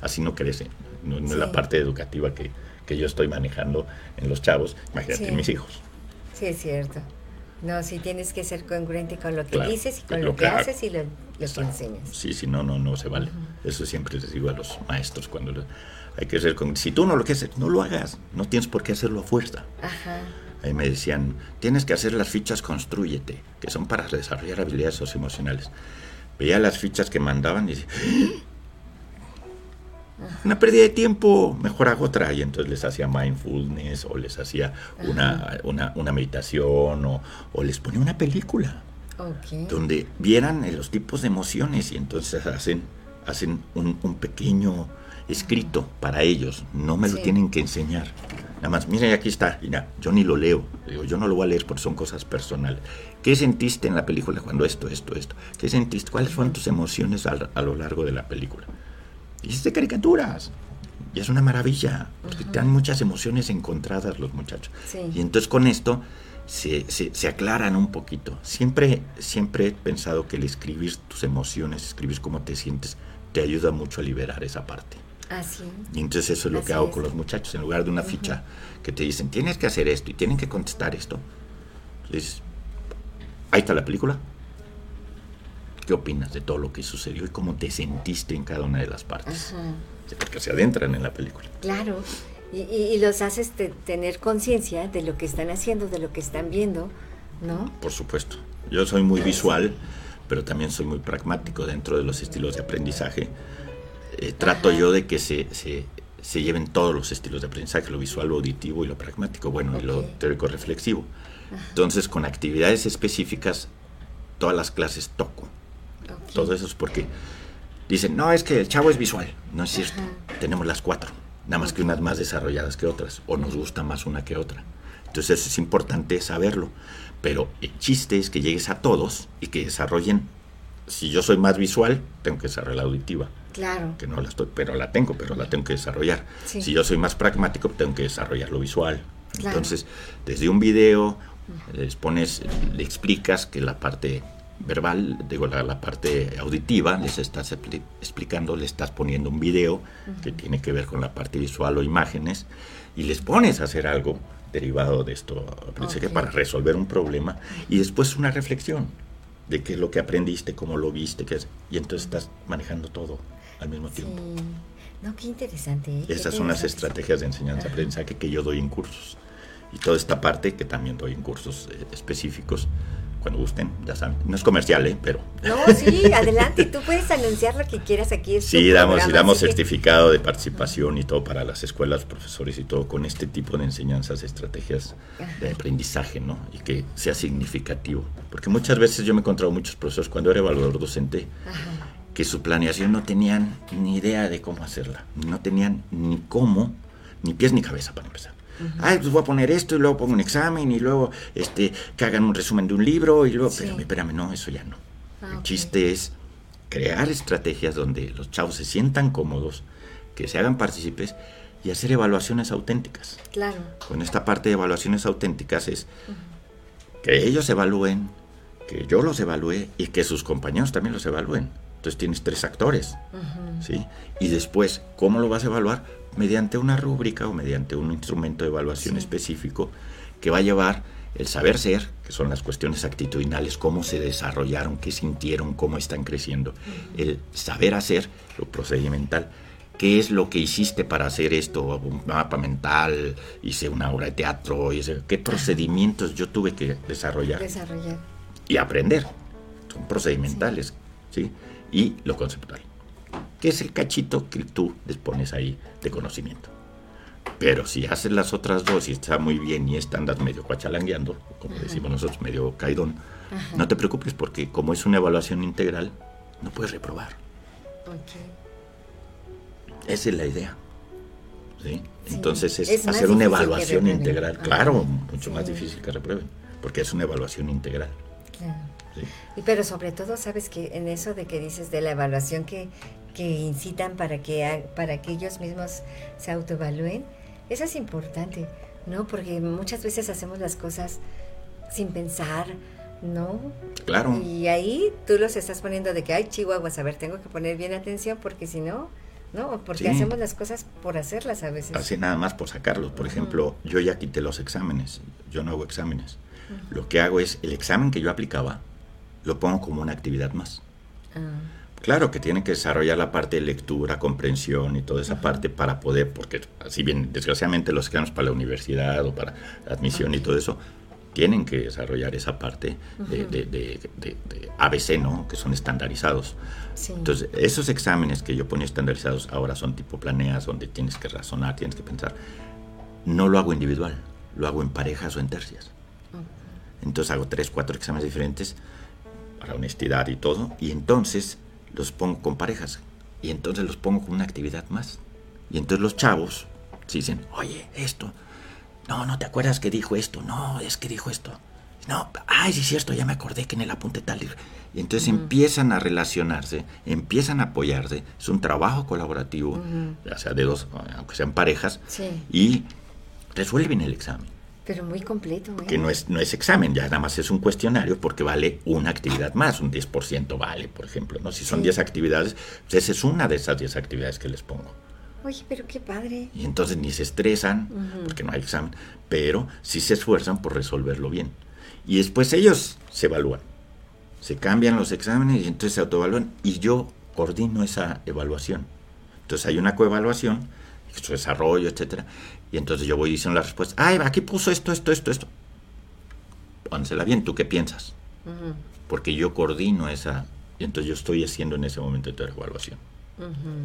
así no crece. No, es la parte educativa que, yo estoy manejando en los chavos. Imagínate en mis hijos.
Sí, es cierto. No, sí tienes que ser congruente con lo que dices y con lo, que haces y lo, que enseñas.
Sí, sí, no, no, no se vale. Eso siempre les digo a los maestros cuando hay que ser congruente. Si tú no lo quieres hacer, no lo hagas. No tienes por qué hacerlo a fuerza. Ajá. Ahí me decían, tienes que hacer las fichas Construyete, que son para desarrollar habilidades socioemocionales. Veía las fichas que mandaban y decía, una pérdida de tiempo, mejor hago otra. Y entonces les hacía mindfulness o les hacía una, una, meditación o, les ponía una película. Donde vieran los tipos de emociones y entonces hacen, hacen un, pequeño escrito para ellos. No me lo tienen que enseñar. Nada más, mira, aquí está. Mira, yo ni lo leo. Digo, yo no lo voy a leer porque son cosas personales. ¿Qué sentiste en la película cuando esto, esto, esto? ¿Qué sentiste? ¿Cuáles fueron tus emociones a, lo largo de la película? Es de caricaturas. Y es una maravilla, porque te dan muchas emociones encontradas los muchachos. Y entonces con esto se, se, aclaran un poquito. Siempre, siempre he pensado que el escribir tus emociones, escribir cómo te sientes, te ayuda mucho a liberar esa parte.
Así.
Y entonces eso es lo que hago con los muchachos. En lugar de una ficha que te dicen, tienes que hacer esto y tienen que contestar esto. Entonces, ahí está la película. ¿Qué opinas de todo lo que sucedió y cómo te sentiste en cada una de las partes? Porque se adentran en la película.
Claro. Y, los haces tener conciencia de lo que están haciendo, de lo que están viendo, ¿no?
Por supuesto. Yo soy muy visual, pero también soy muy pragmático dentro de los estilos de aprendizaje eh, trato yo de que se, se, lleven todos los estilos de aprendizaje, lo visual, lo auditivo y lo pragmático, bueno, y lo teórico reflexivo. Entonces, con actividades específicas, todas las clases toco. Todo eso es porque dicen, no, es que el chavo es visual. No es cierto. Tenemos las cuatro, nada más que unas más desarrolladas que otras, o nos gusta más una que otra. Entonces es importante saberlo. Pero el chiste es que llegues a todos y que desarrollen. Si yo soy más visual, tengo que desarrollar la auditiva.
Claro.
Que no la estoy, pero la tengo, pero la tengo que desarrollar. Si yo soy más pragmático, tengo que desarrollar lo visual. Entonces, desde un video, les pones, le explicas que la parte verbal, digo, la, parte auditiva, les estás explicando, le estás poniendo un video que tiene que ver con la parte visual o imágenes, y les pones a hacer algo derivado de esto, que para resolver un problema, y después una reflexión de qué es lo que aprendiste, cómo lo viste, qué es, y entonces estás manejando todo al mismo tiempo.
No, qué interesante. ¿eh?
Esas son las estrategias de enseñanza-aprendizaje que yo doy en cursos. Y toda esta parte que también doy en cursos eh, específicos cuando gusten, ya saben. No es comercial, ¿eh? Pero...
No, sí, adelante, tú puedes anunciar lo que quieras aquí.
sí, damos, y damos certificado de participación y todo para las escuelas, profesores y todo, con este tipo de enseñanzas, estrategias de aprendizaje, ¿no? Y que sea significativo. Porque muchas veces yo me he encontrado muchos profesores cuando era evaluador docente, que su planeación no tenían ni idea de cómo hacerla, no tenían ni cómo, ni pies ni cabeza para empezar. Ay, pues voy a poner esto y luego pongo un examen y luego este, que hagan un resumen de un libro y luego, espérame, espérame, no, eso ya no. Ah, El chiste es crear estrategias donde los chavos se sientan cómodos, que se hagan partícipes y hacer evaluaciones auténticas.
Claro.
Con esta parte de evaluaciones auténticas es que ellos evalúen, que yo los evalúe y que sus compañeros también los evalúen. Entonces tienes tres actores, ¿sí? Y después, ¿cómo lo vas a evaluar? Mediante una rúbrica o mediante un instrumento de evaluación específico que va a llevar el saber ser, que son las cuestiones actitudinales, cómo se desarrollaron, qué sintieron, cómo están creciendo. El saber hacer, lo procedimental, qué es lo que hiciste para hacer esto, un mapa mental, hice una obra de teatro, qué procedimientos yo tuve que desarrollar.
Desarrollar.
Y aprender. Son procedimentales, ¿sí? y lo conceptual, que es el cachito que tú les pones ahí de conocimiento. Pero si haces las otras dos y está muy bien y esta andas medio cuachalangueando, como decimos nosotros, medio caidón, no te preocupes porque como es una evaluación integral, no puedes reprobar. Esa es la idea. ¿sí? Entonces es, hacer una evaluación integral. Claro, mucho más difícil que reprueben, porque es una evaluación integral.
Y pero sobre todo, sabes que en eso de que dices de la evaluación que, incitan para que, para que ellos mismos se autoevalúen, eso es importante, ¿no? Porque muchas veces hacemos las cosas sin pensar, ¿no?
Claro.
Y ahí tú los estás poniendo de que, ay, chihuahuas, a ver, tengo que poner bien atención porque si no, ¿no? Porque hacemos las cosas por hacerlas a veces.
Así nada más por sacarlos. Por ejemplo, yo ya quité los exámenes, yo no hago exámenes. Lo que hago es, el examen que yo aplicaba, lo pongo como una actividad más. Ah. Claro que tiene que desarrollar la parte de lectura, comprensión y toda esa parte para poder, porque así bien, desgraciadamente los exámenes para la universidad o para admisión y todo eso, tienen que desarrollar esa parte de, ABC, ¿no? Que son estandarizados. Entonces, esos exámenes que yo ponía estandarizados ahora son tipo planeas, donde tienes que razonar, tienes que pensar. No lo hago individual, lo hago en parejas o en tercias. Entonces hago tres, cuatro exámenes diferentes para honestidad y todo, y entonces los pongo con parejas, y entonces los pongo con una actividad más. Y entonces los chavos dicen, oye, esto, no, no te acuerdas que dijo esto, no, es que dijo esto. No, ay, sí es cierto, ya me acordé que en el apunte tal. Y entonces empiezan a relacionarse, empiezan a apoyarse, es un trabajo colaborativo, ya sea de dos, aunque sean parejas, y resuelven el examen.
Pero muy completo.
¿eh? Que no es, no es examen, ya nada más es un cuestionario porque vale una actividad más, un 10% vale, por ejemplo. ¿no? Si son 10 actividades, pues esa es una de esas 10 actividades que les pongo.
Oye, pero qué padre.
Y entonces ni se estresan, porque no hay examen, pero sí se esfuerzan por resolverlo bien. Y después ellos se evalúan. Se cambian los exámenes y entonces se autoevalúan y yo coordino esa evaluación. Entonces hay una coevaluación, su desarrollo, etcétera, y entonces yo voy diciendo la respuesta. Ay, aquí puso esto, esto, esto, esto. Pónsela bien, ¿tú qué piensas? Porque yo coordino esa, y entonces yo estoy haciendo en ese momento de evaluación,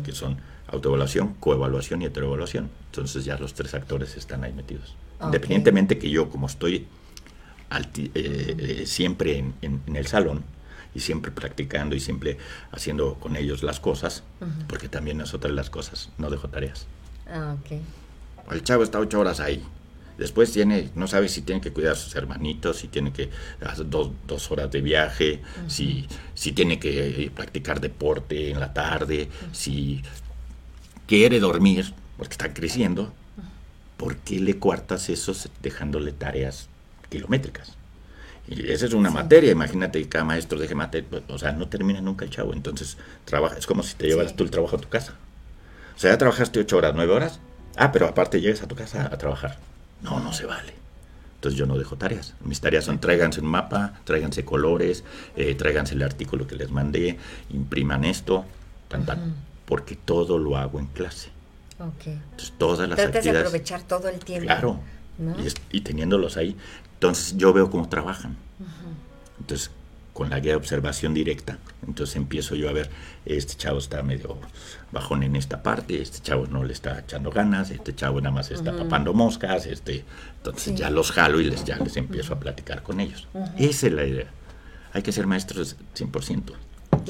que son autoevaluación, coevaluación y heteroevaluación. Entonces ya los tres actores están ahí metidos. Independientemente que yo, como estoy eh, eh, siempre en, el salón y siempre practicando y siempre haciendo con ellos las cosas, porque también es otra de las cosas, no dejo tareas.
Ah, ok.
El chavo está ocho horas ahí. Después tiene, no sabe si tiene que cuidar a sus hermanitos, si tiene que hacer dos, dos horas de viaje, si, si tiene que practicar deporte en la tarde, si quiere dormir, porque está creciendo, ¿por qué le cuartas eso dejándole tareas kilométricas? Y esa es una materia, imagínate que cada maestro deje materia, pues, o sea, no termina nunca el chavo, entonces trabaja, es como si te llevaras tú el trabajo a tu casa. O sea, ya trabajaste ocho horas, nueve horas, ah, pero aparte llegas a tu casa a trabajar. No, no se vale. Entonces yo no dejo tareas. Mis tareas son tráiganse un mapa, tráiganse colores, eh, tráiganse el artículo que les mandé, impriman esto, tan, tan porque todo lo hago en clase.
Okay.
Entonces, todas las
Tratas de aprovechar todo el tiempo.
Claro. Y, teniéndolos ahí, entonces yo veo cómo trabajan. Entonces, con la guía de observación directa, entonces empiezo yo a ver, este chavo está medio bajón en esta parte, este chavo no le está echando ganas, este chavo nada más está papando moscas, este, entonces ya los jalo y les, ya les empiezo a platicar con ellos. Esa es la idea. Hay que ser maestros 100%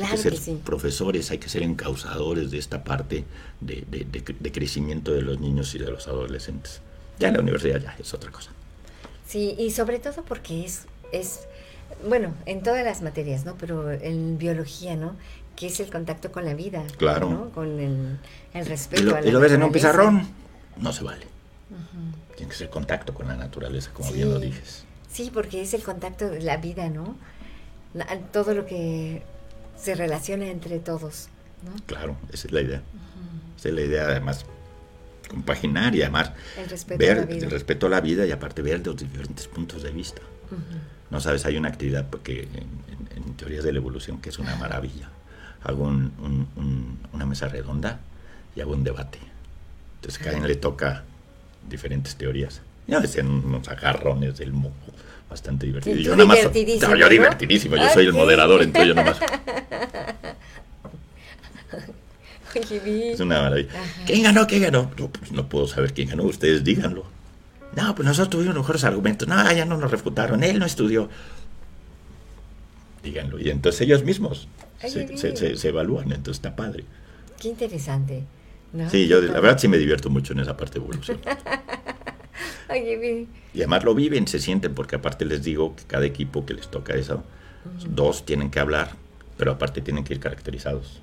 hay que ser profesores, hay que ser encausadores de esta parte de, crecimiento de los niños y de los adolescentes. Ya en la universidad ya es otra cosa.
Sí, y sobre todo porque es, es bueno, en todas las materias, ¿no? Pero en biología, ¿no? Que es el contacto con la vida.
Claro.
Con el, respeto y lo,
a la Y lo ves en un pizarrón, no se vale. Tiene que ser contacto con la naturaleza, como bien lo dices.
Sí, porque es el contacto de la vida, ¿no? Todo lo que se relaciona entre todos. ¿no?
Claro, esa es la idea. Esa es la idea, además, compaginar y además ver el respeto a la vida y aparte ver los diferentes puntos de vista. No sabes, hay una actividad porque en, teorías de la evolución que es una maravilla. Hago una mesa redonda y hago un debate. Entonces cada quien le toca diferentes teorías. Ya decían unos agarrones del moco bastante divertido.
Yo nada más, yo
divertidísimo, yo soy el moderador, entonces yo nada más. es una maravilla. ¿Quién ganó? ¿Quién ganó? No, pues no puedo saber quién ganó, ustedes díganlo. No, pues nosotros tuvimos mejores argumentos. No, ya no nos refutaron, él no estudió. Díganlo. Y entonces ellos mismos se, se, evalúan, entonces está padre.
Qué interesante.
Sí, yo la verdad sí me divierto mucho en esa parte de evolución. y además lo viven, se sienten, porque aparte les digo que cada equipo que les toca eso, dos tienen que hablar, pero aparte tienen que ir caracterizados.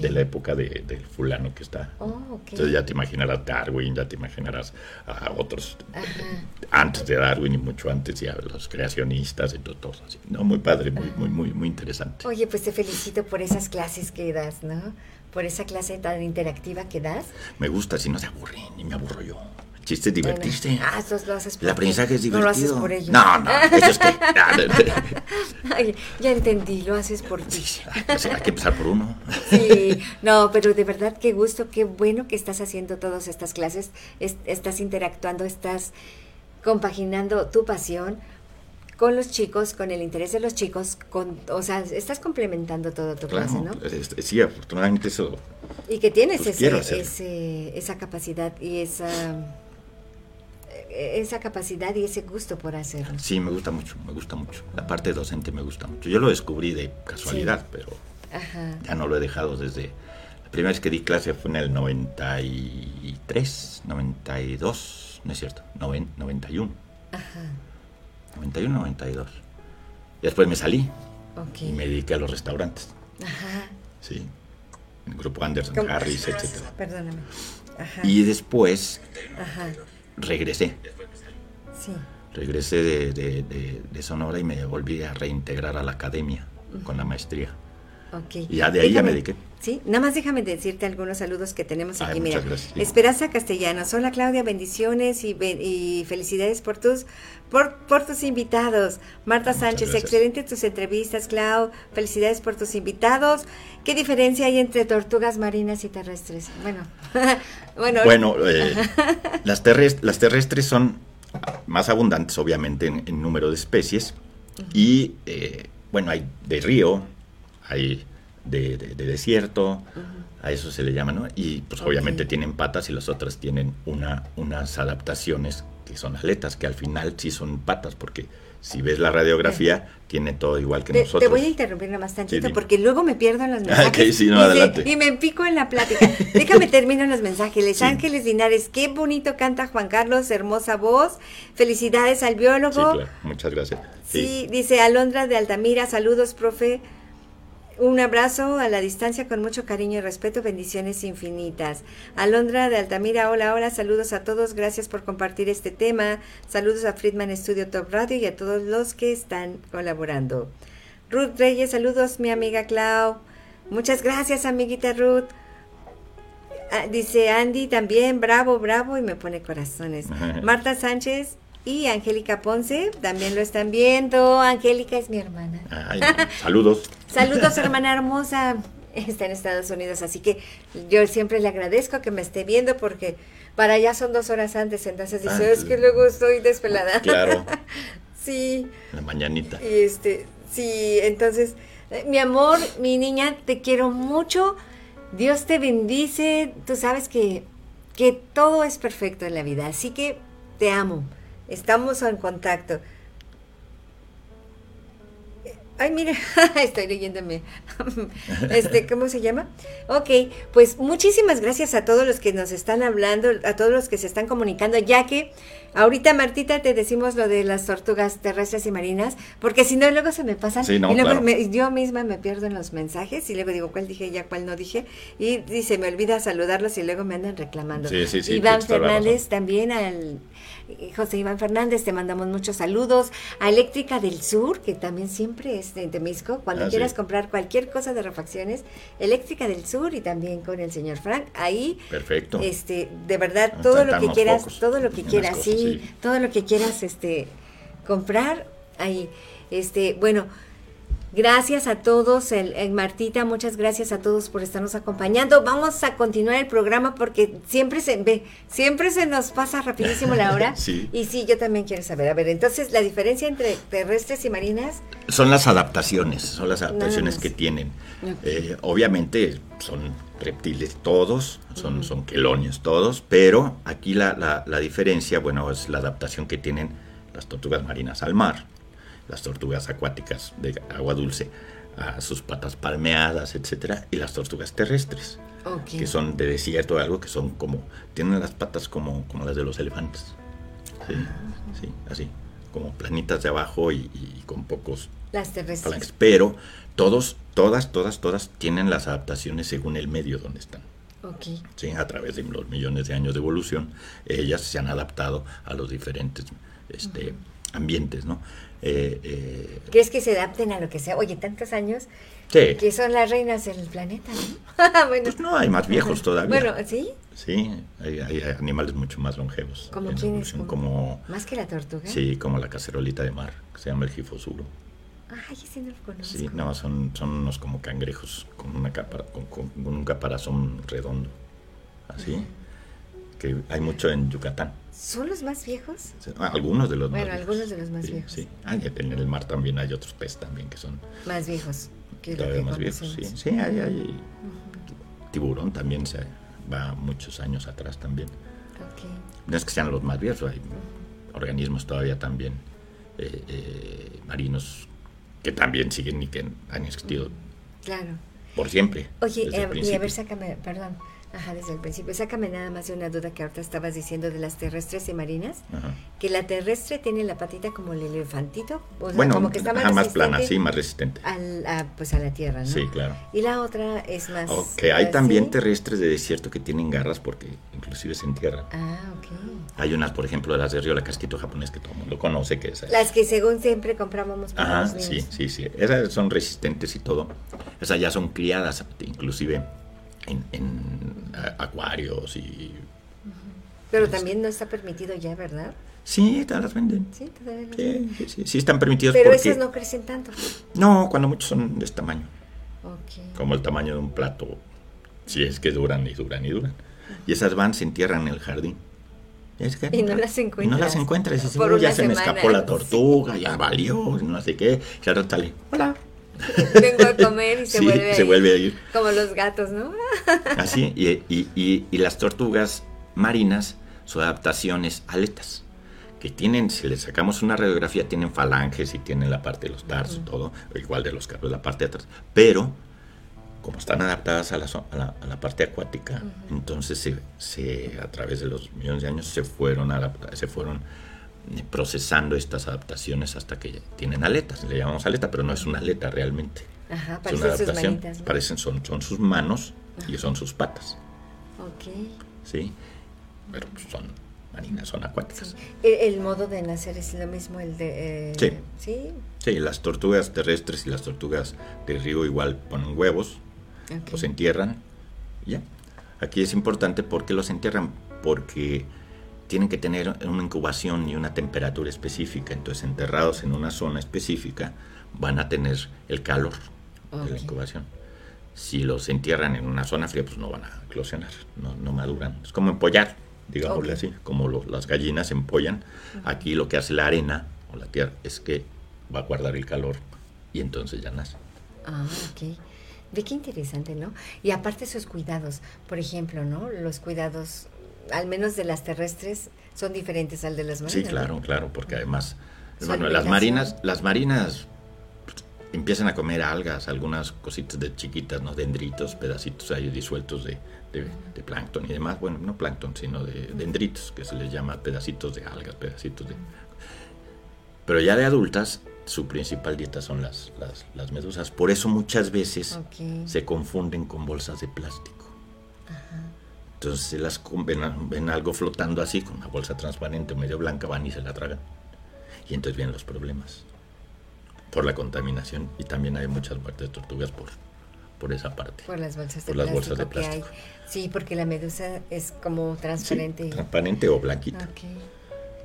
De la época de, del fulano que está. Oh, Entonces ya te imaginarás Darwin, ya te imaginarás a otros antes de Darwin y mucho antes, ya los creacionistas y todo, así. No, muy padre, muy, muy, muy, muy interesante.
Oye, pues te felicito por esas clases que das, ¿no? Por esa clase tan interactiva que das.
Me gusta, si no se aburre, ni me aburro yo chiste divertirse.
Ah, eso lo haces
por El aprendizaje es divertido. No lo haces
por ellos.
No, no, eso es que...
ya entendí, lo haces por ti.
hay que empezar por uno.
sí, no, pero de verdad qué gusto, qué bueno que estás haciendo todas estas clases, estás interactuando, estás compaginando tu pasión con los chicos, con el interés de los chicos, con, o sea, estás complementando todo tu clase, ¿no?
Sí, afortunadamente eso.
Y que tienes pues ese, esa capacidad y esa esa capacidad y ese gusto por hacerlo.
Sí, me gusta mucho, me gusta mucho. La parte docente me gusta mucho. Yo lo descubrí de casualidad, pero ya no lo he dejado desde... La primera vez que di clase fue en el 93, 92, no es cierto, 91. Ajá. 91, 92. Y después me salí y me dediqué a los restaurantes. Ajá. Sí. El grupo Anderson, Harris, etc. Perdóname. Ajá. Y después Ajá regresé. Sí. Regresé de, Sonora y me volví a reintegrar a la academia con la maestría. Okay. Y ya de ahí ya me dediqué.
Sí, nada más déjame decirte algunos saludos que tenemos aquí. Mira, Esperanza Castellanos. Hola Claudia, bendiciones y, y felicidades por tus por, por tus invitados. Marta Sánchez, excelente tus entrevistas, Clau. Felicidades por tus invitados. ¿Qué diferencia hay entre tortugas marinas y terrestres? Bueno,
bueno, bueno eh, las, terrestres, las terrestres son más abundantes, obviamente, en, número de especies. Y eh, bueno, hay de río, hay de, desierto, a eso se le llama, ¿no? Y pues obviamente tienen patas y las otras tienen una, unas adaptaciones que son aletas, que al final sí son patas, porque si ves la radiografía, tiene todo igual que nosotros.
Te voy a interrumpir nada más tantito, porque luego me pierdo en los mensajes. y, me pico en la plática. Déjame terminar los mensajes. Ángeles Linares, qué bonito canta Juan Carlos, hermosa voz. Felicidades al biólogo.
Muchas gracias.
Sí, dice Alondra de Altamira, saludos, profe. Un abrazo a la distancia con mucho cariño y respeto, bendiciones infinitas. Alondra de Altamira, hola, hola, saludos a todos, gracias por compartir este tema. Saludos a Friedman Studio Top Radio y a todos los que están colaborando. Ruth Reyes, saludos mi amiga Clau. Muchas gracias, amiguita Ruth. Ah, dice Andy también, bravo, bravo, y me pone corazones. Marta Sánchez, y Angélica Ponce también lo están viendo. Angélica es mi hermana.
saludos.
saludos, hermana hermosa. Está en Estados Unidos, así que yo siempre le agradezco que me esté viendo porque para allá son dos horas antes, entonces dice, ah, es que luego estoy desvelada.
Claro.
sí.
La mañanita.
Este, sí, entonces, eh, mi amor, mi niña, te quiero mucho. Dios te bendice. Tú sabes que, que todo es perfecto en la vida, así que te amo. Estamos en contacto. Ay, mire, estoy leyéndome. Este, ¿cómo se llama? Ok, pues muchísimas gracias a todos los que nos están hablando, a todos los que se están comunicando, ya que ahorita, Martita, te decimos lo de las tortugas terrestres y marinas, porque si no, luego se me pasan. y luego yo misma me pierdo en los mensajes y luego digo cuál dije ya, cuál no dije, y, se me olvida saludarlos y luego me andan reclamando.
Sí, sí, sí,
Iván Fernández también al José Iván Fernández, te mandamos muchos saludos. A Eléctrica del Sur, que también siempre es de Temisco, cuando ah, quieras comprar cualquier cosa de refacciones, Eléctrica del Sur y también con el señor Frank, ahí.
Perfecto.
Este, de verdad, todo lo que quieras, todo lo que quieras, sí, todo lo que quieras, este, comprar, ahí. Este, bueno, Gracias a todos, el, Martita, muchas gracias a todos por estarnos acompañando. Vamos a continuar el programa porque siempre se ve, siempre se nos pasa rapidísimo la hora. sí. Y sí, yo también quiero saber. A ver, entonces, la diferencia entre terrestres y marinas.
Son las adaptaciones, son las adaptaciones que tienen. Eh, obviamente son reptiles todos, son, son quelonios todos, pero aquí la, la diferencia, bueno, es la adaptación que tienen las tortugas marinas al mar las tortugas acuáticas de agua dulce a sus patas palmeadas, etcétera, y las tortugas terrestres, que son de desierto, algo que son como, tienen las patas como, como las de los elefantes. Sí, sí, así, como planitas de abajo y, con pocos
Las terrestres.
Pero todos, todas, todas, todas tienen las adaptaciones según el medio donde están.
Okay.
Sí, a través de los millones de años de evolución, ellas se han adaptado a los diferentes este, ambientes, ¿no?
Eh, eh, ¿Crees que se adapten a lo que sea? Oye, tantos años
sí.
que son las reinas del planeta,
¿no? bueno. Pues no, hay más viejos todavía.
Bueno, ¿sí?
Sí, hay, animales mucho más longevos.
¿Como quiénes?
Como,
¿Más que la tortuga?
Sí, como la cacerolita de mar, que se llama el gifosuro.
Ay, ese no lo conozco.
Sí, no, son, son unos como cangrejos con, una capa, con, un caparazón redondo. Así. Que hay mucho en Yucatán.
¿Son los más viejos?
Ah, algunos de los
bueno, más algunos de los más viejos.
Sí, ah, en el mar también hay otros peces también que son...
Más viejos.
Todavía más viejos, sí. Sí, hay, hay tiburón también se va muchos años atrás también.
Okay.
No es que sean los más viejos, hay organismos todavía también eh, eh, marinos que también siguen y que han existido
claro.
por siempre.
Oye, eh, y a ver, sácame, perdón, Ajá, desde el principio. Sácame nada más de una duda que ahorita estabas diciendo de las terrestres y marinas. Que la terrestre tiene la patita como el elefantito. O
bueno, como que está más, plana, sí, más resistente.
Al, a, pues a la tierra, ¿no?
Sí, claro.
Y la otra es más.
Ok, hay también terrestres de desierto que tienen garras porque inclusive se entierran.
Ah, ok.
Hay unas, por ejemplo, las de Río, la casquito japonés que todo el mundo conoce. que es,
Las que según siempre comprábamos
para Ajá, sí, sí, sí. Esas son resistentes y todo. Esas ya son criadas, inclusive en, acuarios y...
Pero también no está permitido ya, ¿verdad?
Sí, todas las venden.
Sí, todavía
sí, sí, sí, están permitidos.
Pero esas no crecen tanto.
No, cuando muchos son de este tamaño.
Okay.
Como el tamaño de un plato. Si es que duran y duran y duran. Y esas van, se entierran en el jardín.
Y, no las encuentras.
Y no las encuentras. Y Por ya se me escapó la tortuga, ya valió, no sé qué. Y ahora sale, hola,
Vengo a comer y se, vuelve,
se vuelve a ir.
Como los gatos, ¿no?
Así, y, y, y, las tortugas marinas, su adaptación es aletas. Que tienen, si le sacamos una radiografía, tienen falanges y tienen la parte de los tarsos, todo, igual de los carros, la parte de atrás. Pero, como están adaptadas a la, a la, parte acuática, entonces se, se, a través de los millones de años se fueron, se fueron procesando estas adaptaciones hasta que tienen aletas. Le llamamos aleta, pero no es una aleta realmente.
Ajá, es una adaptación.
Parecen, son, son sus manos y son sus patas.
Ok.
Sí, pero son marinas, son acuáticas.
¿El, modo de nacer es lo mismo el de...
Eh, sí. sí. las tortugas terrestres y las tortugas de río igual ponen huevos, los entierran. Ya. Aquí es importante porque los entierran, porque tienen que tener una incubación y una temperatura específica. Entonces, enterrados en una zona específica, van a tener el calor de la incubación. Si los entierran en una zona fría, pues no van a eclosionar, no, maduran. Es como empollar, digámosle así, como las gallinas empollan. Aquí lo que hace la arena o la tierra es que va a guardar el calor y entonces ya nace.
Ah, ok. Ve qué interesante, ¿no? Y aparte esos cuidados, por ejemplo, ¿no? Los cuidados al menos de las terrestres, son diferentes al de las marinas.
Sí, claro, claro, porque además, bueno, las marinas, las marinas empiezan a comer algas, algunas cositas de chiquitas, ¿no? Dendritos, pedacitos ahí disueltos de, de, plancton y demás. Bueno, no plancton, sino de dendritos, que se les llama pedacitos de algas, pedacitos de... Pero ya de adultas, su principal dieta son las, las, medusas. Por eso muchas veces se confunden con bolsas de plástico. Entonces se las ven, algo flotando así, con una bolsa transparente medio blanca, van y se la tragan. Y entonces vienen los problemas. Por la contaminación. Y también hay muchas muertes de tortugas por, por esa parte.
Por las bolsas de plástico. que hay. Sí, porque la medusa es como transparente.
transparente o blanquita.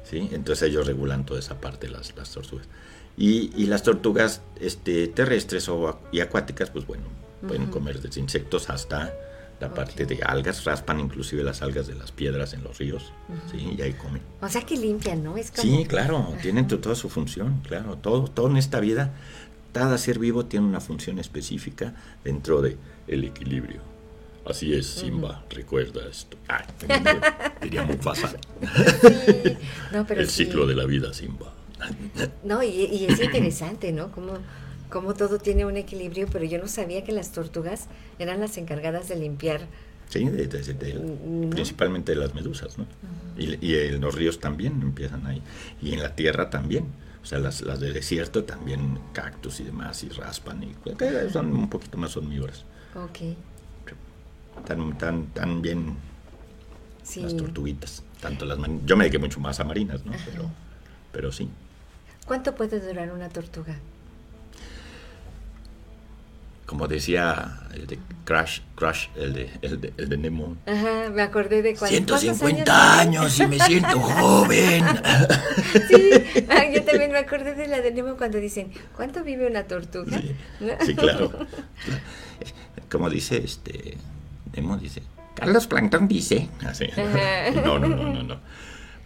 ¿Sí? Entonces ellos regulan toda esa parte, las, las tortugas. Y, y, las tortugas este, terrestres o, y acuáticas, pues bueno, pueden comer desde insectos hasta la parte de algas, raspan inclusive las algas de las piedras en los ríos, ¿sí? Y ahí comen.
O sea que limpian, ¿no? Es
Sí, claro, tienen toda su función, claro, todo, todo en esta vida, cada ser vivo tiene una función específica dentro del el equilibrio. Así es, Simba, recuerda esto. Ah, diría muy fácil. el ciclo de la vida, Simba.
no, y, y es interesante, ¿no? Como como todo tiene un equilibrio, pero yo no sabía que las tortugas eran las encargadas de limpiar.
Sí, principalmente las medusas, ¿no? y, en los ríos también empiezan ahí. Y en la tierra también, O sea, las, las de desierto también cactus y demás y raspan y son un poquito más omnívoras.
Ok.
Tan, tan, tan bien las tortuguitas. Tanto las yo me dediqué mucho más a marinas, ¿no? Pero, pero sí.
¿Cuánto puede durar una tortuga?
Como decía el de Crash, Crash, el de, el de, el de Nemo.
Ajá, me acordé de
cuando. 150 años, y me siento joven.
sí, ah, yo también me acordé de la de Nemo cuando dicen, ¿cuánto vive una tortuga?
Sí, claro. Como dice este, Nemo dice, Carlos Plankton dice. Así. No, no, no, no, no.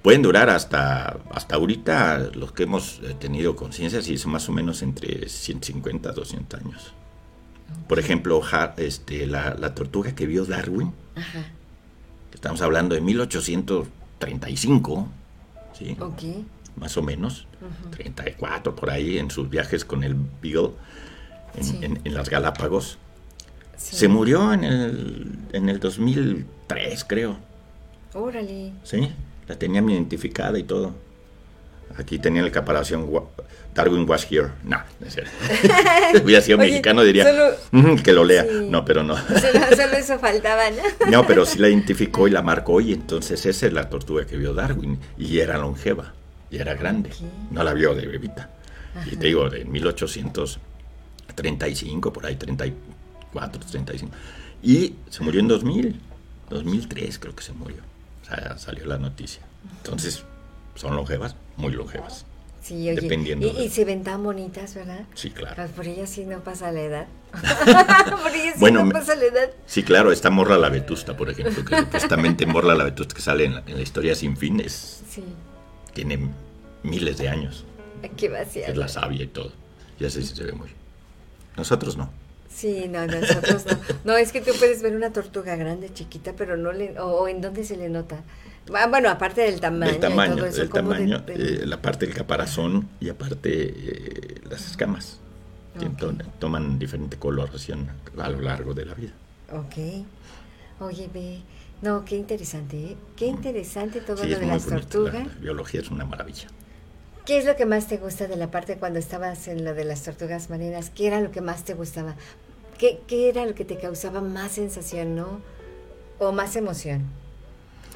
Pueden durar hasta, hasta ahorita, los que hemos tenido conciencia, sí, son más o menos entre 150 a 200 años. Por ejemplo, este, la, tortuga que vio Darwin, estamos hablando de 1835, ¿sí? más o menos, 34 por ahí, en sus viajes con el Beagle en, las Galápagos. Se murió en el, en el 2003, creo.
Órale.
Sí, la tenían identificada y todo. Aquí tenía la caparación Darwin was here. No, no es cierto. Hubiera sido mexicano, diría que lo lea. No, pero no.
Solo, eso faltaba, ¿no?
no, pero sí la identificó y la marcó y entonces esa es la tortuga que vio Darwin y era longeva y era grande. No la vio de bebita. Y te digo, de 1835, por ahí, 34, 35. Y se murió en 2000, 2003 creo que se murió. O sea, salió la noticia. Entonces, son longevas, muy longevas.
Sí, oye, Dependiendo y, se ven tan bonitas, ¿verdad?
Sí, claro.
Pues por ellas sí no pasa la edad. por ellas sí no pasa la edad.
Sí, claro, esta Morra la Vetusta, por ejemplo, que supuestamente Morra la Vetusta que sale en la, historia sin fin es, sí. tiene miles de años.
Qué vacía.
Es la sabia y todo. Ya sé si se ve muy. Nosotros no.
Sí, no, nosotros no. No, es que tú puedes ver una tortuga grande, chiquita, pero no le... O, en dónde se le nota. Ah, bueno, aparte del tamaño.
El tamaño, el tamaño eh, la parte del caparazón y aparte eh, las escamas. toman diferente coloración a lo largo de la vida.
Ok. Oye, ve. No, qué interesante, ¿eh? Qué interesante todo lo de las tortugas. La,
biología es una maravilla.
¿Qué es lo que más te gusta de la parte cuando estabas en lo de las tortugas marinas? ¿Qué era lo que más te gustaba? ¿Qué, qué era lo que te causaba más sensación, no? ¿O más emoción?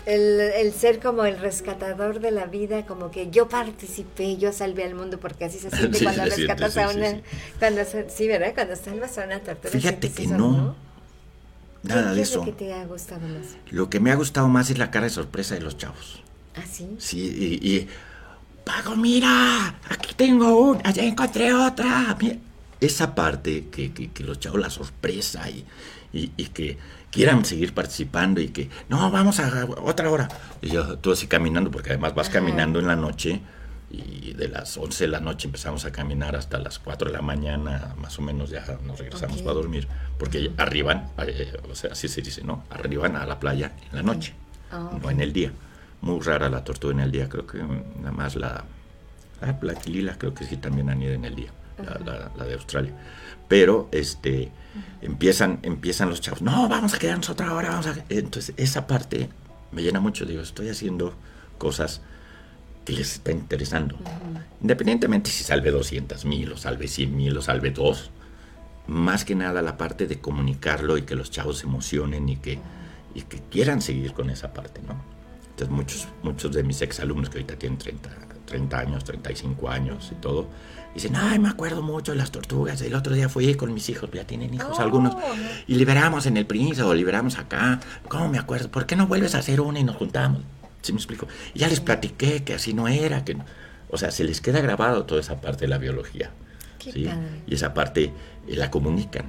El, el, ser como el rescatador de la vida, como que yo participé, yo salvé al mundo, porque así se siente cuando rescatas a una. Cuando, sí, ¿verdad? Cuando salvas a una tortuga.
Fíjate que no. Nada de eso.
lo que te ha gustado más?
Lo que me ha gustado más es la cara de sorpresa de los chavos.
¿Ah, sí?
Sí, y. Pago, mira, aquí tengo una, allá encontré otra. Esa parte que, que, los chavos, la sorpresa y, y, y que quieran seguir participando y que, no, vamos a otra hora. Y yo, tú así caminando, porque además vas caminando en la noche y de las 11 de la noche empezamos a caminar hasta las 4 de la mañana, más o menos ya nos regresamos para dormir, porque arriban, eh, o sea, así se dice, ¿no? Arriban a la playa en la noche, ah, no en el día. Muy rara la tortuga en el día, creo que nada más la, la plaquilila creo que sí también anida en el día, la, la de Australia. Pero este empiezan, empiezan los chavos, no, vamos a quedarnos otra hora, vamos a... Entonces esa parte me llena mucho, digo, estoy haciendo cosas que les está interesando. Independientemente si salve 200 mil o salve 100 mil o salve dos, más que nada la parte de comunicarlo y que los chavos se emocionen y que, y que quieran seguir con esa parte, ¿no? Entonces muchos, muchos de mis exalumnos que ahorita tienen 30, 30 años, 35 años y todo, Dicen, ay, me acuerdo mucho de las tortugas. El otro día fui con mis hijos, ya tienen hijos oh, algunos, y liberamos en el Príncipe o liberamos acá. ¿Cómo me acuerdo? ¿Por qué no vuelves a hacer una y nos juntamos? ¿Sí me explico? Y ya les platiqué que así no era, que O sea, se les queda grabado toda esa parte de la biología. ¿sí? Y esa parte eh, la comunican.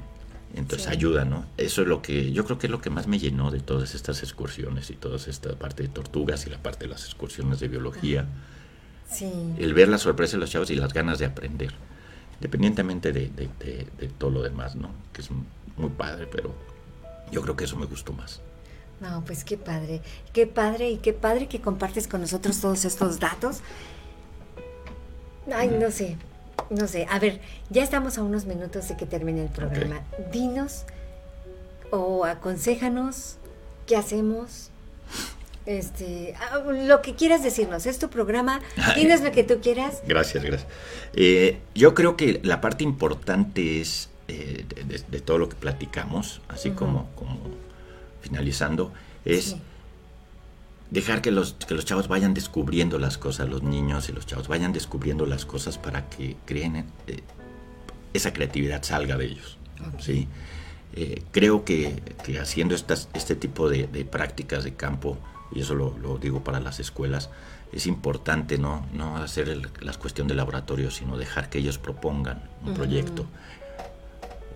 Entonces ayuda, ¿no? Eso es lo que yo creo que es lo que más me llenó de todas estas excursiones y toda esta parte de tortugas y la parte de las excursiones de biología. El ver la sorpresa de los chavos y las ganas de aprender, independientemente de, todo lo demás, ¿no? Que es muy padre, pero yo creo que eso me gustó más.
No, pues qué padre, qué padre y qué padre que compartes con nosotros todos estos datos. Ay, no sé, no sé. A ver, ya estamos a unos minutos de que termine el programa. Dinos o aconsejanos qué hacemos, Este, ah, lo que quieras decirnos, es tu programa, tienes lo que tú quieras.
Gracias, gracias. Eh, yo creo que la parte importante es eh, de, todo lo que platicamos, así como, como finalizando, es dejar que los, que los chavos vayan descubriendo las cosas, los niños y los chavos vayan descubriendo las cosas para que creen eh, esa creatividad salga de ellos. ¿sí? Eh, creo que, haciendo estas, este tipo de, prácticas de campo, y eso lo, digo para las escuelas, es importante no, no hacer la cuestión de laboratorio, sino dejar que ellos propongan un proyecto.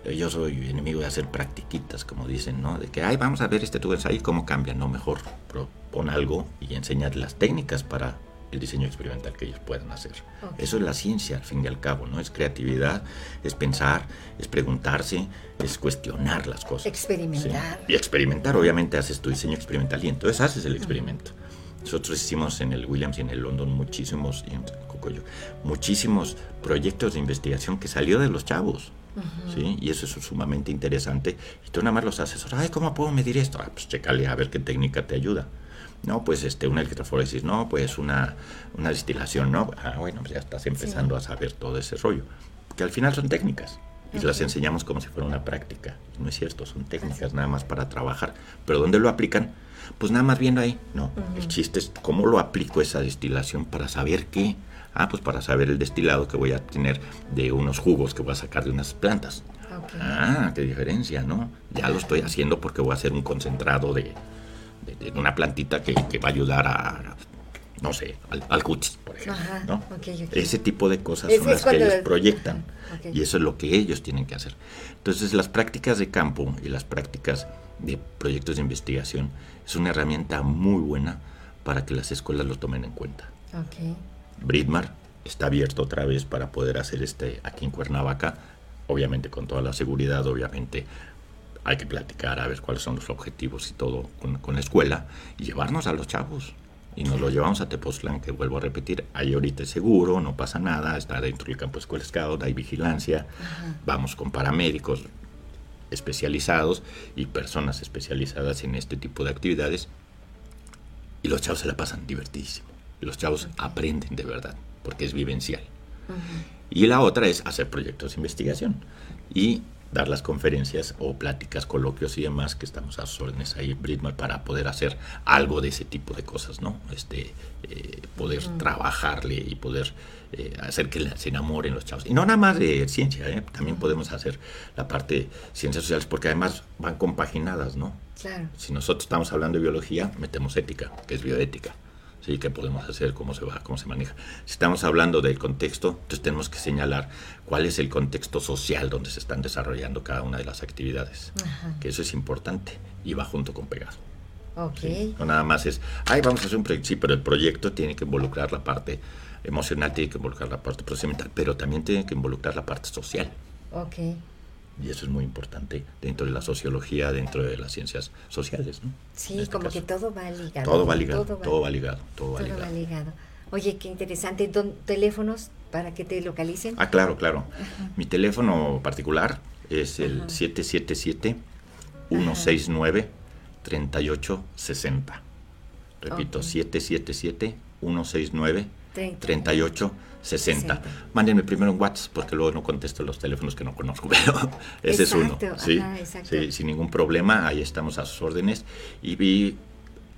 Yo soy enemigo de hacer practiquitas, como dicen, ¿no? De que, ay, vamos a ver este tubo ahí cómo cambia. No, mejor propon algo y enseñar las técnicas para el diseño experimental que ellos puedan hacer. Eso es la ciencia, al fin y al cabo, ¿no? Es creatividad, es pensar, es preguntarse, es cuestionar las cosas.
Experimentar.
Y experimentar, obviamente haces tu diseño experimental y entonces haces el experimento. Nosotros hicimos en el Williams y en el London muchísimos, y en Cocoyo, muchísimos proyectos de investigación que salió de los chavos. ¿sí? Y eso es sumamente interesante. Y tú nada más los asesoras, ay, ¿cómo puedo medir esto? Ah, pues chécale a ver qué técnica te ayuda. No, pues este, una electroforesis, no, pues una, una destilación, no. Ah, bueno, pues ya estás empezando a saber todo ese rollo. Que al final son técnicas. Y las enseñamos como si fuera una práctica. No es cierto, son técnicas nada más para trabajar. Pero ¿dónde lo aplican? Pues nada más viendo ahí. No, el chiste es cómo lo aplico esa destilación para saber qué. Ah, pues para saber el destilado que voy a tener de unos jugos que voy a sacar de unas plantas. Ah, qué diferencia, ¿no? Ya lo estoy haciendo porque voy a hacer un concentrado de, de, una plantita que, va a ayudar a, no sé, al, al por ejemplo. Ese tipo de cosas son las que ellos proyectan y eso es lo que ellos tienen que hacer. Entonces las prácticas de campo y las prácticas de proyectos de investigación es una herramienta muy buena para que las escuelas lo tomen en cuenta. Bridmar está abierto otra vez para poder hacer este aquí en Cuernavaca, obviamente con toda la seguridad, obviamente hay que platicar a ver cuáles son los objetivos y todo con, la escuela y llevarnos a los chavos. Y nos lo llevamos a Tepoztlán, que vuelvo a repetir, ahí ahorita es seguro, no pasa nada, está dentro del campo de escuela scout, hay vigilancia, vamos con paramédicos especializados y personas especializadas en este tipo de actividades y los chavos se la pasan divertidísimo. Y los chavos aprenden de verdad, porque es vivencial. Y la otra es hacer proyectos de investigación. Y dar las conferencias o pláticas, coloquios y demás que estamos a sus órdenes ahí en para poder hacer algo de ese tipo de cosas, ¿no? Este, eh, poder trabajarle y poder eh, hacer que se enamoren los chavos. Y no nada más de ciencia, ¿eh? también podemos hacer la parte de ciencias sociales porque además van compaginadas, ¿no? Claro. Si nosotros estamos hablando de biología, metemos ética, que es bioética. ¿sí? qué podemos hacer, cómo se va, cómo se maneja. Si estamos hablando del contexto, entonces tenemos que señalar cuál es el contexto social donde se están desarrollando cada una de las actividades, que eso es importante y va junto con pegado.
Okay.
No nada más es, ay, vamos a hacer un proyecto, sí, pero el proyecto tiene que involucrar la parte emocional, tiene que involucrar la parte procedimental, pero también tiene que involucrar la parte social.
Okay.
Y eso es muy importante dentro de la sociología, dentro de las ciencias sociales. ¿no?
Sí, este como que todo va ligado.
Todo va ligado, todo va, ligado. Todo, va,
ligado. Oye, qué interesante. ¿Teléfonos para que te localicen?
Ah, claro, claro. Mi teléfono particular es el 777-169-3860. Repito, 777-169-3860. 60. Mándenme primero un WhatsApp porque luego no contesto los teléfonos que no conozco, pero ese es uno. ¿sí? sí, sin ningún problema, ahí estamos a sus órdenes. Y vi,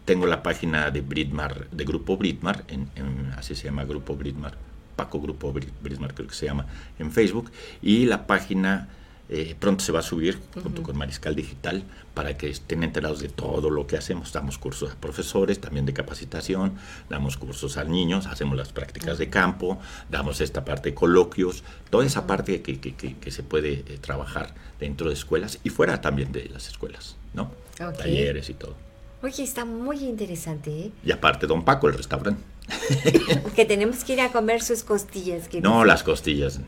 tengo la página de Bridmar, de Grupo Bridmar, en, así se llama Grupo Bridmar, Paco Grupo Bridmar creo que se llama, en Facebook, y la página eh, pronto se va a subir junto con Mariscal Digital para que estén enterados de todo lo que hacemos. Damos cursos a profesores, también de capacitación, damos cursos a niños, hacemos las prácticas de campo, damos esta parte de coloquios, toda esa parte que, que, que, se puede eh, trabajar dentro de escuelas y fuera también de las escuelas, ¿no? Talleres y todo.
Oye, está muy interesante. ¿eh?
Y aparte, don Paco, el restaurante.
que tenemos que ir a comer sus costillas.
no, las costillas.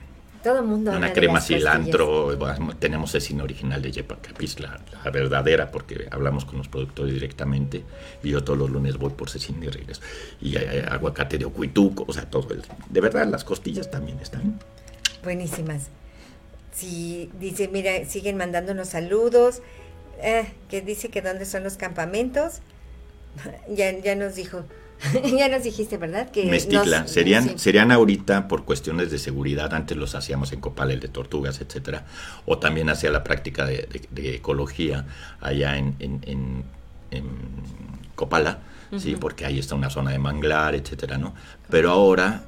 Todo el mundo
Una crema cilantro, tenemos cecina original de Yepacapis, la, la verdadera, porque hablamos con los productores directamente. Y yo todos los lunes voy por cecina y regreso. Y hay, aguacate de ocuituco, o sea, todo. El, de verdad, las costillas también están.
Buenísimas. Sí, dice, mira, siguen mandándonos saludos. Eh, que dice que dónde son los campamentos. Ya, ya nos dijo. ya nos dijiste, ¿verdad?
Que Mestitla. serían, serían ahorita por cuestiones de seguridad. Antes los hacíamos en Copal, el de tortugas, etcétera. O también hacía la práctica de, ecología allá en, en, Copala, sí, porque ahí está una zona de manglar, etcétera, ¿no? Pero ahora,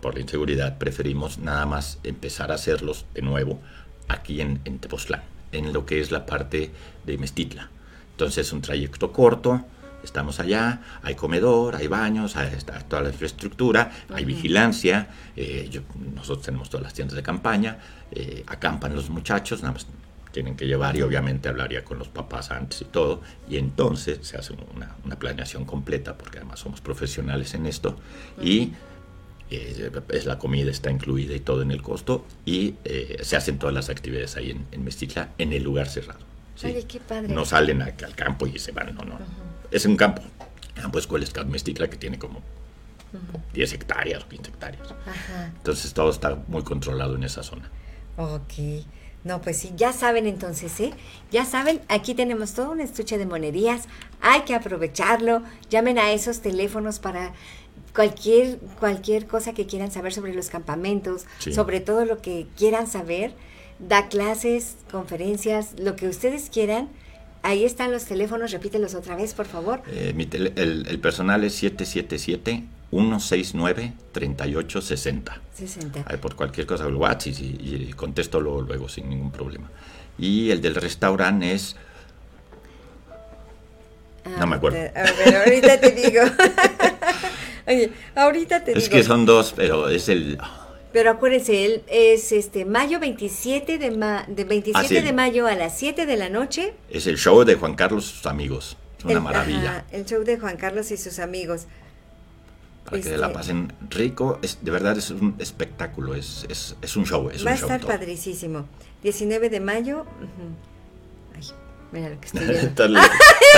por la inseguridad, preferimos nada más empezar a hacerlos de nuevo aquí en, en Tepoztlán, en lo que es la parte de Mestitla. Entonces, un trayecto corto Estamos allá, hay comedor, hay baños, hay toda la infraestructura, hay vigilancia. Eh, nosotros tenemos todas las tiendas de campaña, eh, acampan los muchachos, nada más tienen que llevar y obviamente hablaría con los papás antes y todo. Y entonces se hace una, planeación completa, porque además somos profesionales en esto. Y eh, es la comida está incluida y todo en el costo. Y se hacen todas las actividades ahí en, en Mestitla, en el lugar cerrado.
qué padre.
No salen al campo y se van, no, no es un campo, campo escuela es Mestitla que tiene como 10 hectáreas, 15 hectáreas. Entonces todo está muy controlado en esa zona.
Ok. No, pues sí, ya saben entonces, ¿eh? Ya saben, aquí tenemos todo un estuche de monerías, hay que aprovecharlo, llamen a esos teléfonos para cualquier, cualquier cosa que quieran saber sobre los campamentos, sobre todo lo que quieran saber, da clases, conferencias, lo que ustedes quieran, Ahí están los teléfonos, repítelos otra vez, por favor.
Eh, el, personal es 777 169 3860. 60. por cualquier cosa, el WhatsApp y, contesto luego, sin ningún problema. Y el del restaurante es. no me acuerdo.
A ver, ahorita te digo. Oye, ahorita te
digo. Es que son dos, pero es el.
Pero acuérdense, él es este mayo 27 de, de 27 ah, de mayo a las 7 de la noche.
Es el show de Juan Carlos y sus amigos. Es una maravilla.
el show de Juan Carlos y sus amigos.
Para que la este pasen rico, es, de verdad es un espectáculo, es, es, es un show.
va a estar padricísimo. 19 de mayo. Ay, mira lo que estoy
está,